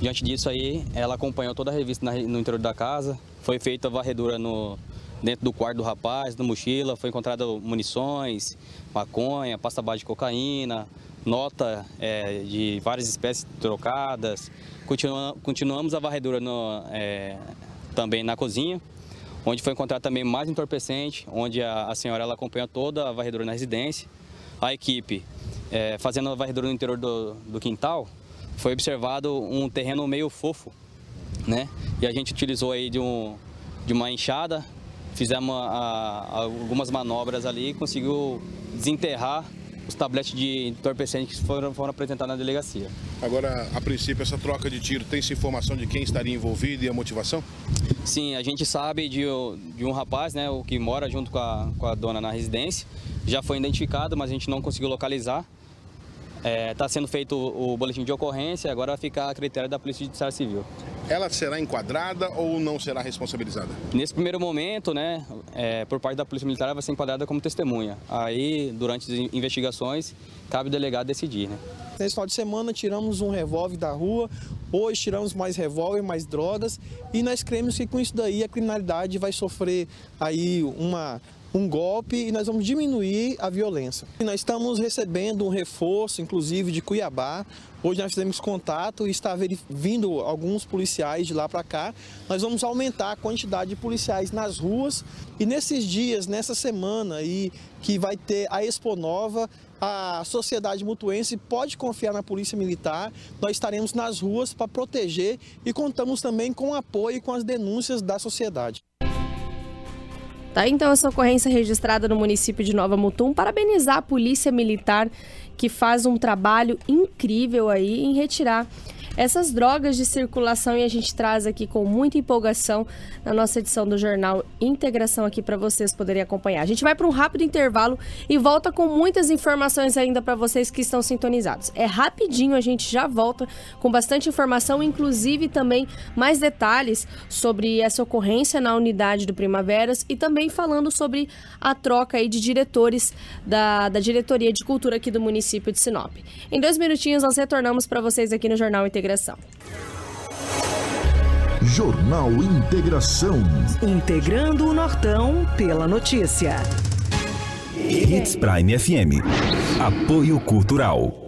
Diante disso aí, ela acompanhou toda a revista no interior da casa, foi feita a varredura no, dentro do quarto do rapaz, na mochila, foi encontrado munições, maconha, pasta base de cocaína, nota é, de várias espécies trocadas. Continua, continuamos a varredura no, é, também na cozinha, onde foi encontrado também mais entorpecente, onde a, a senhora ela acompanhou toda a varredura na residência. A equipe, é, fazendo a varredura no interior do, do quintal, foi observado um terreno meio fofo, né? E a gente utilizou aí de, um, de uma enxada, fizemos a, a, algumas manobras ali e conseguiu desenterrar os tabletes de entorpecentes que foram, foram apresentados na delegacia. Agora, a princípio, essa troca de tiro tem-se informação de quem estaria envolvido e a motivação? Sim, a gente sabe de, de um rapaz, né, o que mora junto com a, com a dona na residência. Já foi identificado, mas a gente não conseguiu localizar. Está é, tá sendo feito o, o, boletim de ocorrência, agora vai ficar a critério da Polícia Judiciária Civil. Ela será enquadrada ou não será responsabilizada? Nesse primeiro momento, né, é, por parte da Polícia Militar, ela vai ser enquadrada como testemunha. Aí, durante as investigações, cabe o delegado decidir. Né? Nesse final de semana, tiramos um revólver da rua, hoje tiramos mais revólver, mais drogas, e nós cremos que com isso daí a criminalidade vai sofrer aí uma um golpe e nós vamos diminuir a violência. E nós estamos recebendo um reforço, inclusive de Cuiabá. Hoje nós fizemos contato e está vindo alguns policiais de lá para cá. Nós vamos aumentar a quantidade de policiais nas ruas e nesses dias, nessa semana aí que vai ter a Expo Nova, a sociedade mutuense pode confiar na Polícia Militar. Nós estaremos nas ruas para proteger e contamos também com o apoio e com as denúncias da sociedade. Tá? Então, essa ocorrência registrada no município de Nova Mutum, parabenizar a Polícia Militar que faz um trabalho incrível aí em retirar essas drogas de circulação e a gente traz aqui com muita empolgação na nossa edição do jornal Integração aqui para vocês poderem acompanhar. A gente vai para um rápido intervalo e volta com muitas informações ainda para vocês que estão sintonizados. É rapidinho, a gente já volta com bastante informação, inclusive também mais detalhes sobre essa ocorrência na unidade do Primaveras e também falando sobre a troca aí de diretores da, da diretoria de cultura aqui do município de Sinop. Em dois minutinhos nós retornamos para vocês aqui no Jornal Integração. Jornal Integração. Integrando o Nortão pela notícia. Hits Prime FM. Apoio Cultural.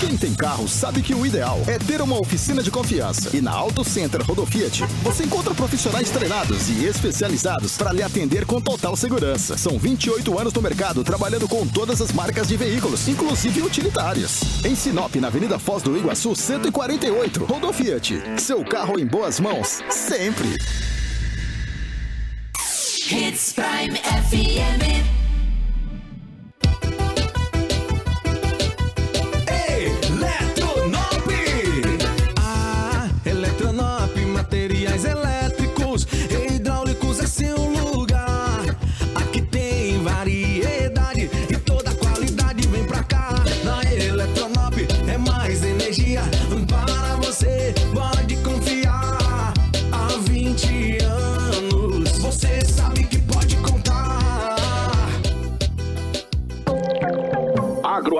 Quem tem carro sabe que o ideal é ter uma oficina de confiança. E na Auto Center Rodofiat, você encontra profissionais treinados e especializados para lhe atender com total segurança. São 28 anos no mercado trabalhando com todas as marcas de veículos, inclusive utilitários. Em Sinop, na Avenida Foz do Iguaçu, 148, Rodofiat. Seu carro em boas mãos, sempre. Hits Prime FM.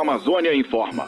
Agroamazônia informa.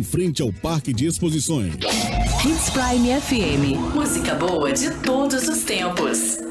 frente ao Parque de Exposições. Hits Prime FM. Música boa de todos os tempos.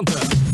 Santa.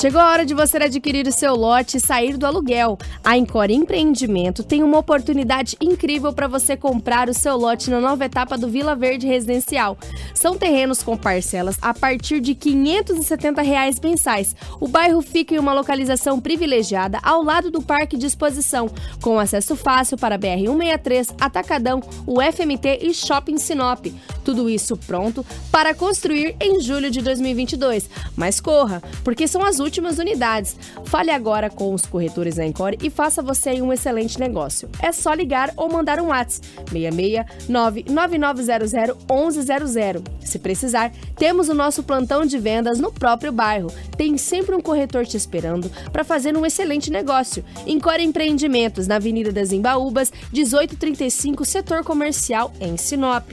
Chegou a hora de você adquirir o seu lote e sair do aluguel. A Encore Empreendimento tem uma oportunidade incrível para você comprar o seu lote na nova etapa do Vila Verde Residencial. São terrenos com parcelas a partir de 570 reais mensais. O bairro fica em uma localização privilegiada ao lado do Parque de Exposição, com acesso fácil para a BR-163, Atacadão, o FMT e Shopping Sinop. Tudo isso pronto para construir em julho de 2022. Mas corra, porque são as últimas unidades. Fale agora com os corretores da Encore e faça você um excelente negócio. É só ligar ou mandar um WhatsApp 66 99900 1100. Se precisar, temos o nosso plantão de vendas no próprio bairro. Tem sempre um corretor te esperando para fazer um excelente negócio. Encore Empreendimentos, na Avenida das Embaúbas, 1835, setor comercial em Sinop.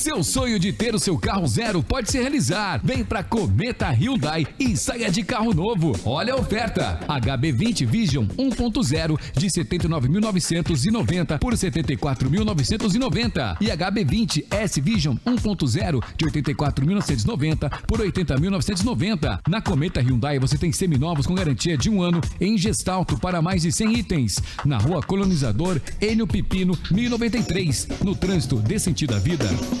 Seu sonho de ter o seu carro zero pode se realizar. Vem pra Cometa Hyundai e saia de carro novo. Olha a oferta. HB20 Vision 1.0 de 79.990 por 74.990 e HB20 S Vision 1.0 de 84.990 por 80.990. Na Cometa Hyundai você tem seminovos com garantia de um ano em gestalto para mais de 100 itens. Na Rua Colonizador, Enio Pipino, 1093. No trânsito dê sentido à vida.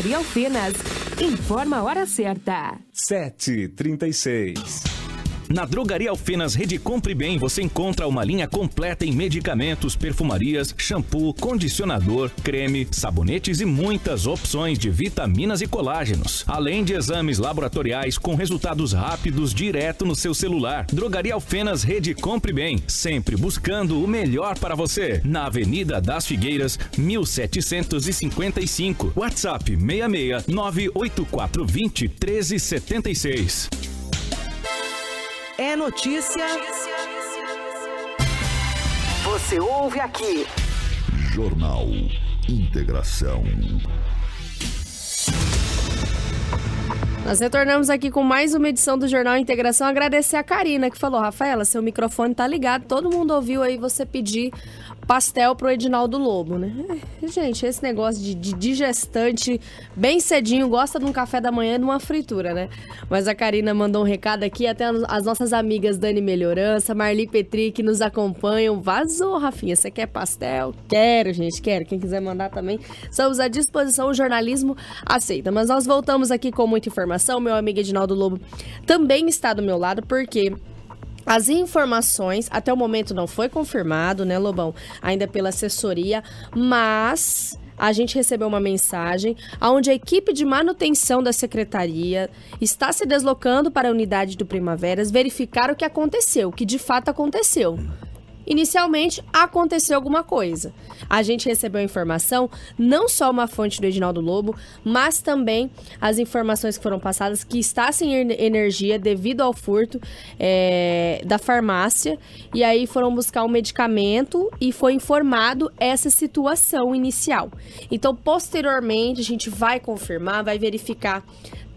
Drogaria Alfenas. Informa a hora certa. 736. Na Drogaria Alfenas Rede Compre Bem você encontra uma linha completa em medicamentos, perfumarias, shampoo, condicionador, creme, sabonetes e muitas opções de vitaminas e colágenos. Além de exames laboratoriais com resultados rápidos direto no seu celular. Drogaria Alfenas Rede Compre Bem, sempre buscando o melhor para você. Na Avenida das Figueiras, 1755. WhatsApp 66 98420 1376. É notícia. Você ouve aqui. Jornal Integração. Nós retornamos aqui com mais uma edição do Jornal Integração. Agradecer a Karina que falou: Rafaela, seu microfone tá ligado. Todo mundo ouviu aí você pedir pastel pro Edinaldo Lobo, né? É, gente, esse negócio de, de digestante bem cedinho gosta de um café da manhã e de uma fritura, né? Mas a Karina mandou um recado aqui, até as nossas amigas Dani Melhorança, Marli Petri, que nos acompanham. Vazou, Rafinha, você quer pastel? Quero, gente, quero. Quem quiser mandar também, estamos à disposição, o jornalismo aceita. Mas nós voltamos aqui com muita informação. Meu amigo Edinaldo Lobo também está do meu lado, porque as informações, até o momento não foi confirmado, né, Lobão? Ainda pela assessoria, mas a gente recebeu uma mensagem onde a equipe de manutenção da secretaria está se deslocando para a unidade do Primaveras verificar o que aconteceu, o que de fato aconteceu inicialmente aconteceu alguma coisa. A gente recebeu informação, não só uma fonte do Edinaldo Lobo, mas também as informações que foram passadas que está sem energia devido ao furto é, da farmácia. E aí foram buscar um medicamento e foi informado essa situação inicial. Então, posteriormente, a gente vai confirmar, vai verificar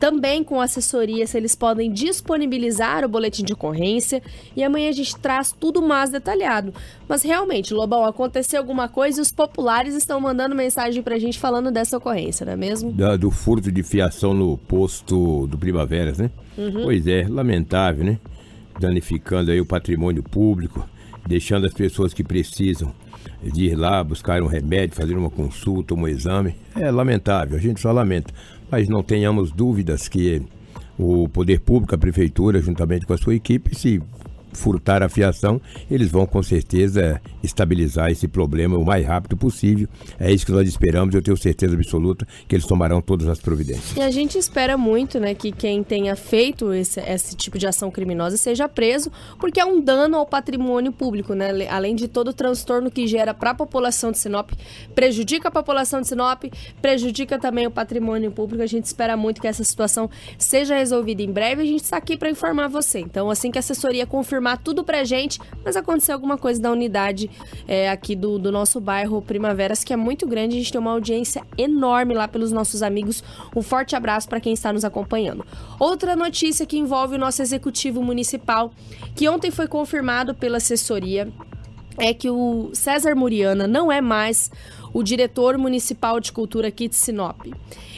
também com assessoria se eles podem disponibilizar o boletim de ocorrência e amanhã a gente traz tudo mais detalhado. Mas realmente, Lobão, aconteceu alguma coisa e os populares estão mandando mensagem pra gente falando dessa ocorrência, não é mesmo? Da, do furto de fiação no posto do Primaveras, né? Uhum. Pois é, lamentável, né? Danificando aí o patrimônio público, deixando as pessoas que precisam de ir lá buscar um remédio, fazer uma consulta, um exame. É lamentável, a gente só lamenta mas não tenhamos dúvidas que o poder público, a prefeitura, juntamente com a sua equipe, se furtar a fiação, eles vão com certeza estabilizar esse problema o mais rápido possível. É isso que nós esperamos, eu tenho certeza absoluta que eles tomarão todas as providências. E a gente espera muito, né, que quem tenha feito esse, esse tipo de ação criminosa seja preso, porque é um dano ao patrimônio público, né? Além de todo o transtorno que gera para a população de Sinop, prejudica a população de Sinop, prejudica também o patrimônio público. A gente espera muito que essa situação seja resolvida em breve. A gente está aqui para informar você. Então, assim que a assessoria confirmar tudo pra gente, mas aconteceu alguma coisa da unidade é, aqui do, do nosso bairro Primaveras, que é muito grande. A gente tem uma audiência enorme lá pelos nossos amigos. Um forte abraço para quem está nos acompanhando. Outra notícia que envolve o nosso executivo municipal, que ontem foi confirmado pela assessoria, é que o César Muriana não é mais o diretor municipal de cultura aqui de Sinop.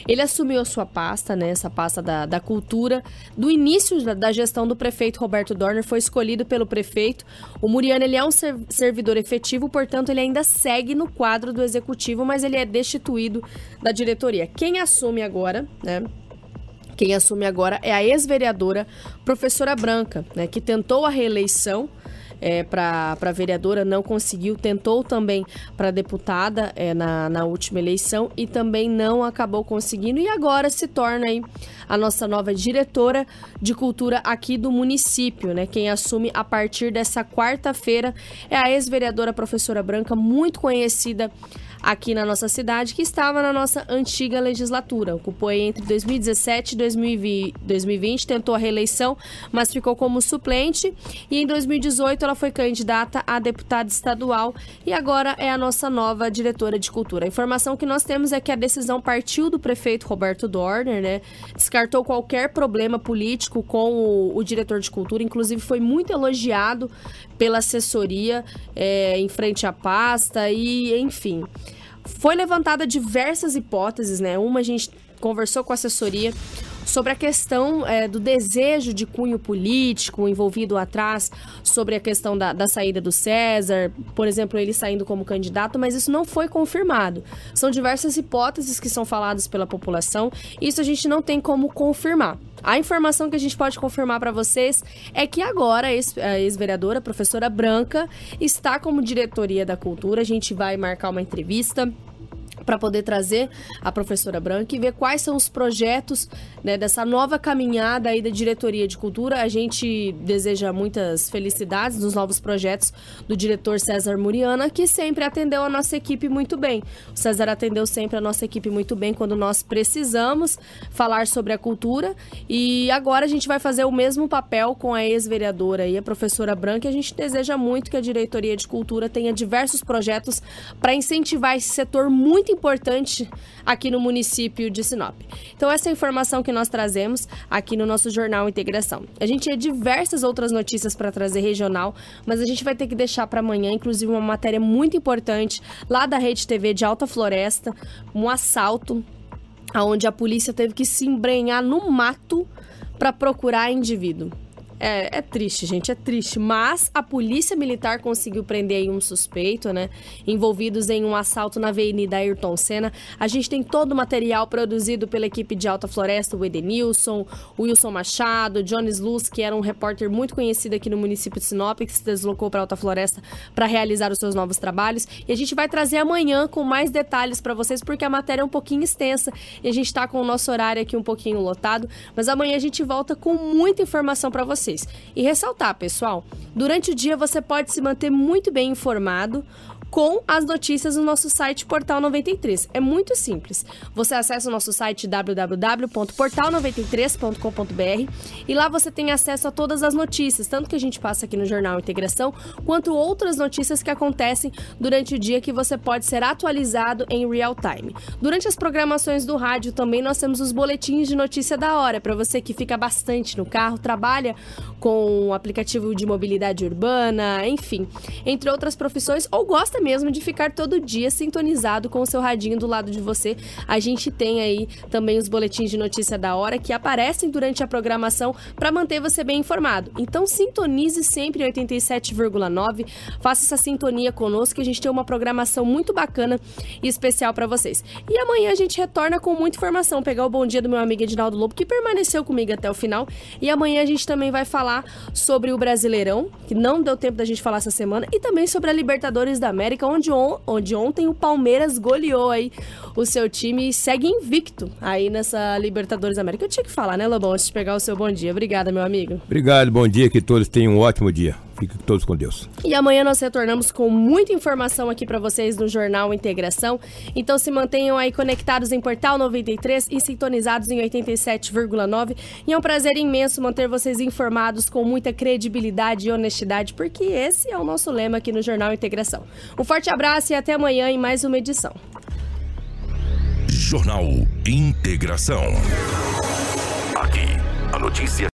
Ele assumiu a sua pasta, né, essa pasta da, da cultura, do início da, da, gestão do prefeito Roberto Dorner, foi escolhido pelo prefeito. O Muriano ele é um ser, servidor efetivo, portanto ele ainda segue no quadro do executivo, mas ele é destituído da diretoria. Quem assume agora, né, Quem assume agora é a ex-vereadora professora Branca, né, que tentou a reeleição é, para vereadora, não conseguiu, tentou também para deputada é, na, na última eleição e também não acabou conseguindo e agora se torna aí a nossa nova diretora de cultura aqui do município, né? Quem assume a partir dessa quarta-feira é a ex-vereadora professora Branca, muito conhecida aqui na nossa cidade, que estava na nossa antiga legislatura. Ocupou entre 2017 e 2020, tentou a reeleição, mas ficou como suplente. E em 2018 ela foi candidata a deputada estadual e agora é a nossa nova diretora de cultura. A informação que nós temos é que a decisão partiu do prefeito Roberto Dorner, né? Descartou qualquer problema político com o, o diretor de cultura, inclusive foi muito elogiado pela assessoria é, em frente à pasta e enfim. Foi levantada diversas hipóteses, né? Uma a gente conversou com a assessoria sobre a questão é, do desejo de cunho político envolvido atrás, sobre a questão da, da, saída do César, por exemplo, ele saindo como candidato, mas isso não foi confirmado. São diversas hipóteses que são faladas pela população, isso a gente não tem como confirmar. A informação que a gente pode confirmar para vocês é que agora a ex-vereadora, professora Branca, está como diretoria da cultura. A gente vai marcar uma entrevista para poder trazer a professora Branca e ver quais são os projetos né, dessa nova caminhada aí da diretoria de cultura. A gente deseja muitas felicidades nos novos projetos do diretor César Muriana, que sempre atendeu a nossa equipe muito bem. O César atendeu sempre a nossa equipe muito bem quando nós precisamos falar sobre a cultura e agora a gente vai fazer o mesmo papel com a ex-vereadora e a professora Branca. E a gente deseja muito que a diretoria de cultura tenha diversos projetos para incentivar esse setor muito importante aqui no município de Sinop. Então, essa é a informação que nós trazemos aqui no nosso Jornal Integração. A gente tinha diversas outras notícias para trazer regional, mas a gente vai ter que deixar para amanhã, inclusive, uma matéria muito importante lá da Rede TV de Alta Floresta, um assalto onde a polícia teve que se embrenhar no mato para procurar indivíduo. É, é, triste, gente, é triste. Mas a polícia militar conseguiu prender aí um suspeito, né? Envolvidos em um assalto na Avenida Ayrton Senna. A gente tem todo o material produzido pela equipe de Alta Floresta, o Edenilson, o Wilson Machado, Jones Luz, que era um repórter muito conhecido aqui no município de Sinop, que se deslocou para Alta Floresta para realizar os seus novos trabalhos. E a gente vai trazer amanhã com mais detalhes para vocês, porque a matéria é um pouquinho extensa e a gente está com o nosso horário aqui um pouquinho lotado. Mas amanhã a gente volta com muita informação para vocês vocês. E ressaltar, pessoal, durante o dia você pode se manter muito bem informado com as notícias no nosso site Portal 93. É muito simples. Você acessa o nosso site www.portal93.com.br e lá você tem acesso a todas as notícias, tanto que a gente passa aqui no Jornal Integração, quanto outras notícias que acontecem durante o dia que você pode ser atualizado em real time. Durante as programações do rádio também nós temos os boletins de notícia da hora, para você que fica bastante no carro, trabalha com o aplicativo de mobilidade urbana, enfim, entre outras profissões ou gosta gosta mesmo de ficar todo dia sintonizado com o seu radinho do lado de você, a gente tem aí também os boletins de notícia da hora que aparecem durante a programação para manter você bem informado. Então sintonize sempre em 87,9, faça essa sintonia conosco que a gente tem uma programação muito bacana e especial para vocês. E amanhã a gente retorna com muita informação, pegar o bom dia do meu amigo Edinaldo Lobo que permaneceu comigo até o final. E amanhã a gente também vai falar sobre o Brasileirão, que não deu tempo da gente falar essa semana, e também sobre a Libertadores da América América, onde, on, onde ontem o Palmeiras goleou aí o seu time e segue invicto aí nessa Libertadores América. Eu tinha que falar, né, Lobão, antes de pegar o seu bom dia. Obrigada, meu amigo. Obrigado, bom dia, que todos tenham um ótimo dia. Fiquem todos com Deus. E amanhã nós retornamos com muita informação aqui para vocês no Jornal Integração. Então se mantenham aí conectados em Portal 93 e sintonizados em 87,9. E é um prazer imenso manter vocês informados com muita credibilidade e honestidade, porque esse é o nosso lema aqui no Jornal Integração. Um forte abraço e até amanhã em mais uma edição. Jornal Integração. Aqui, a notícia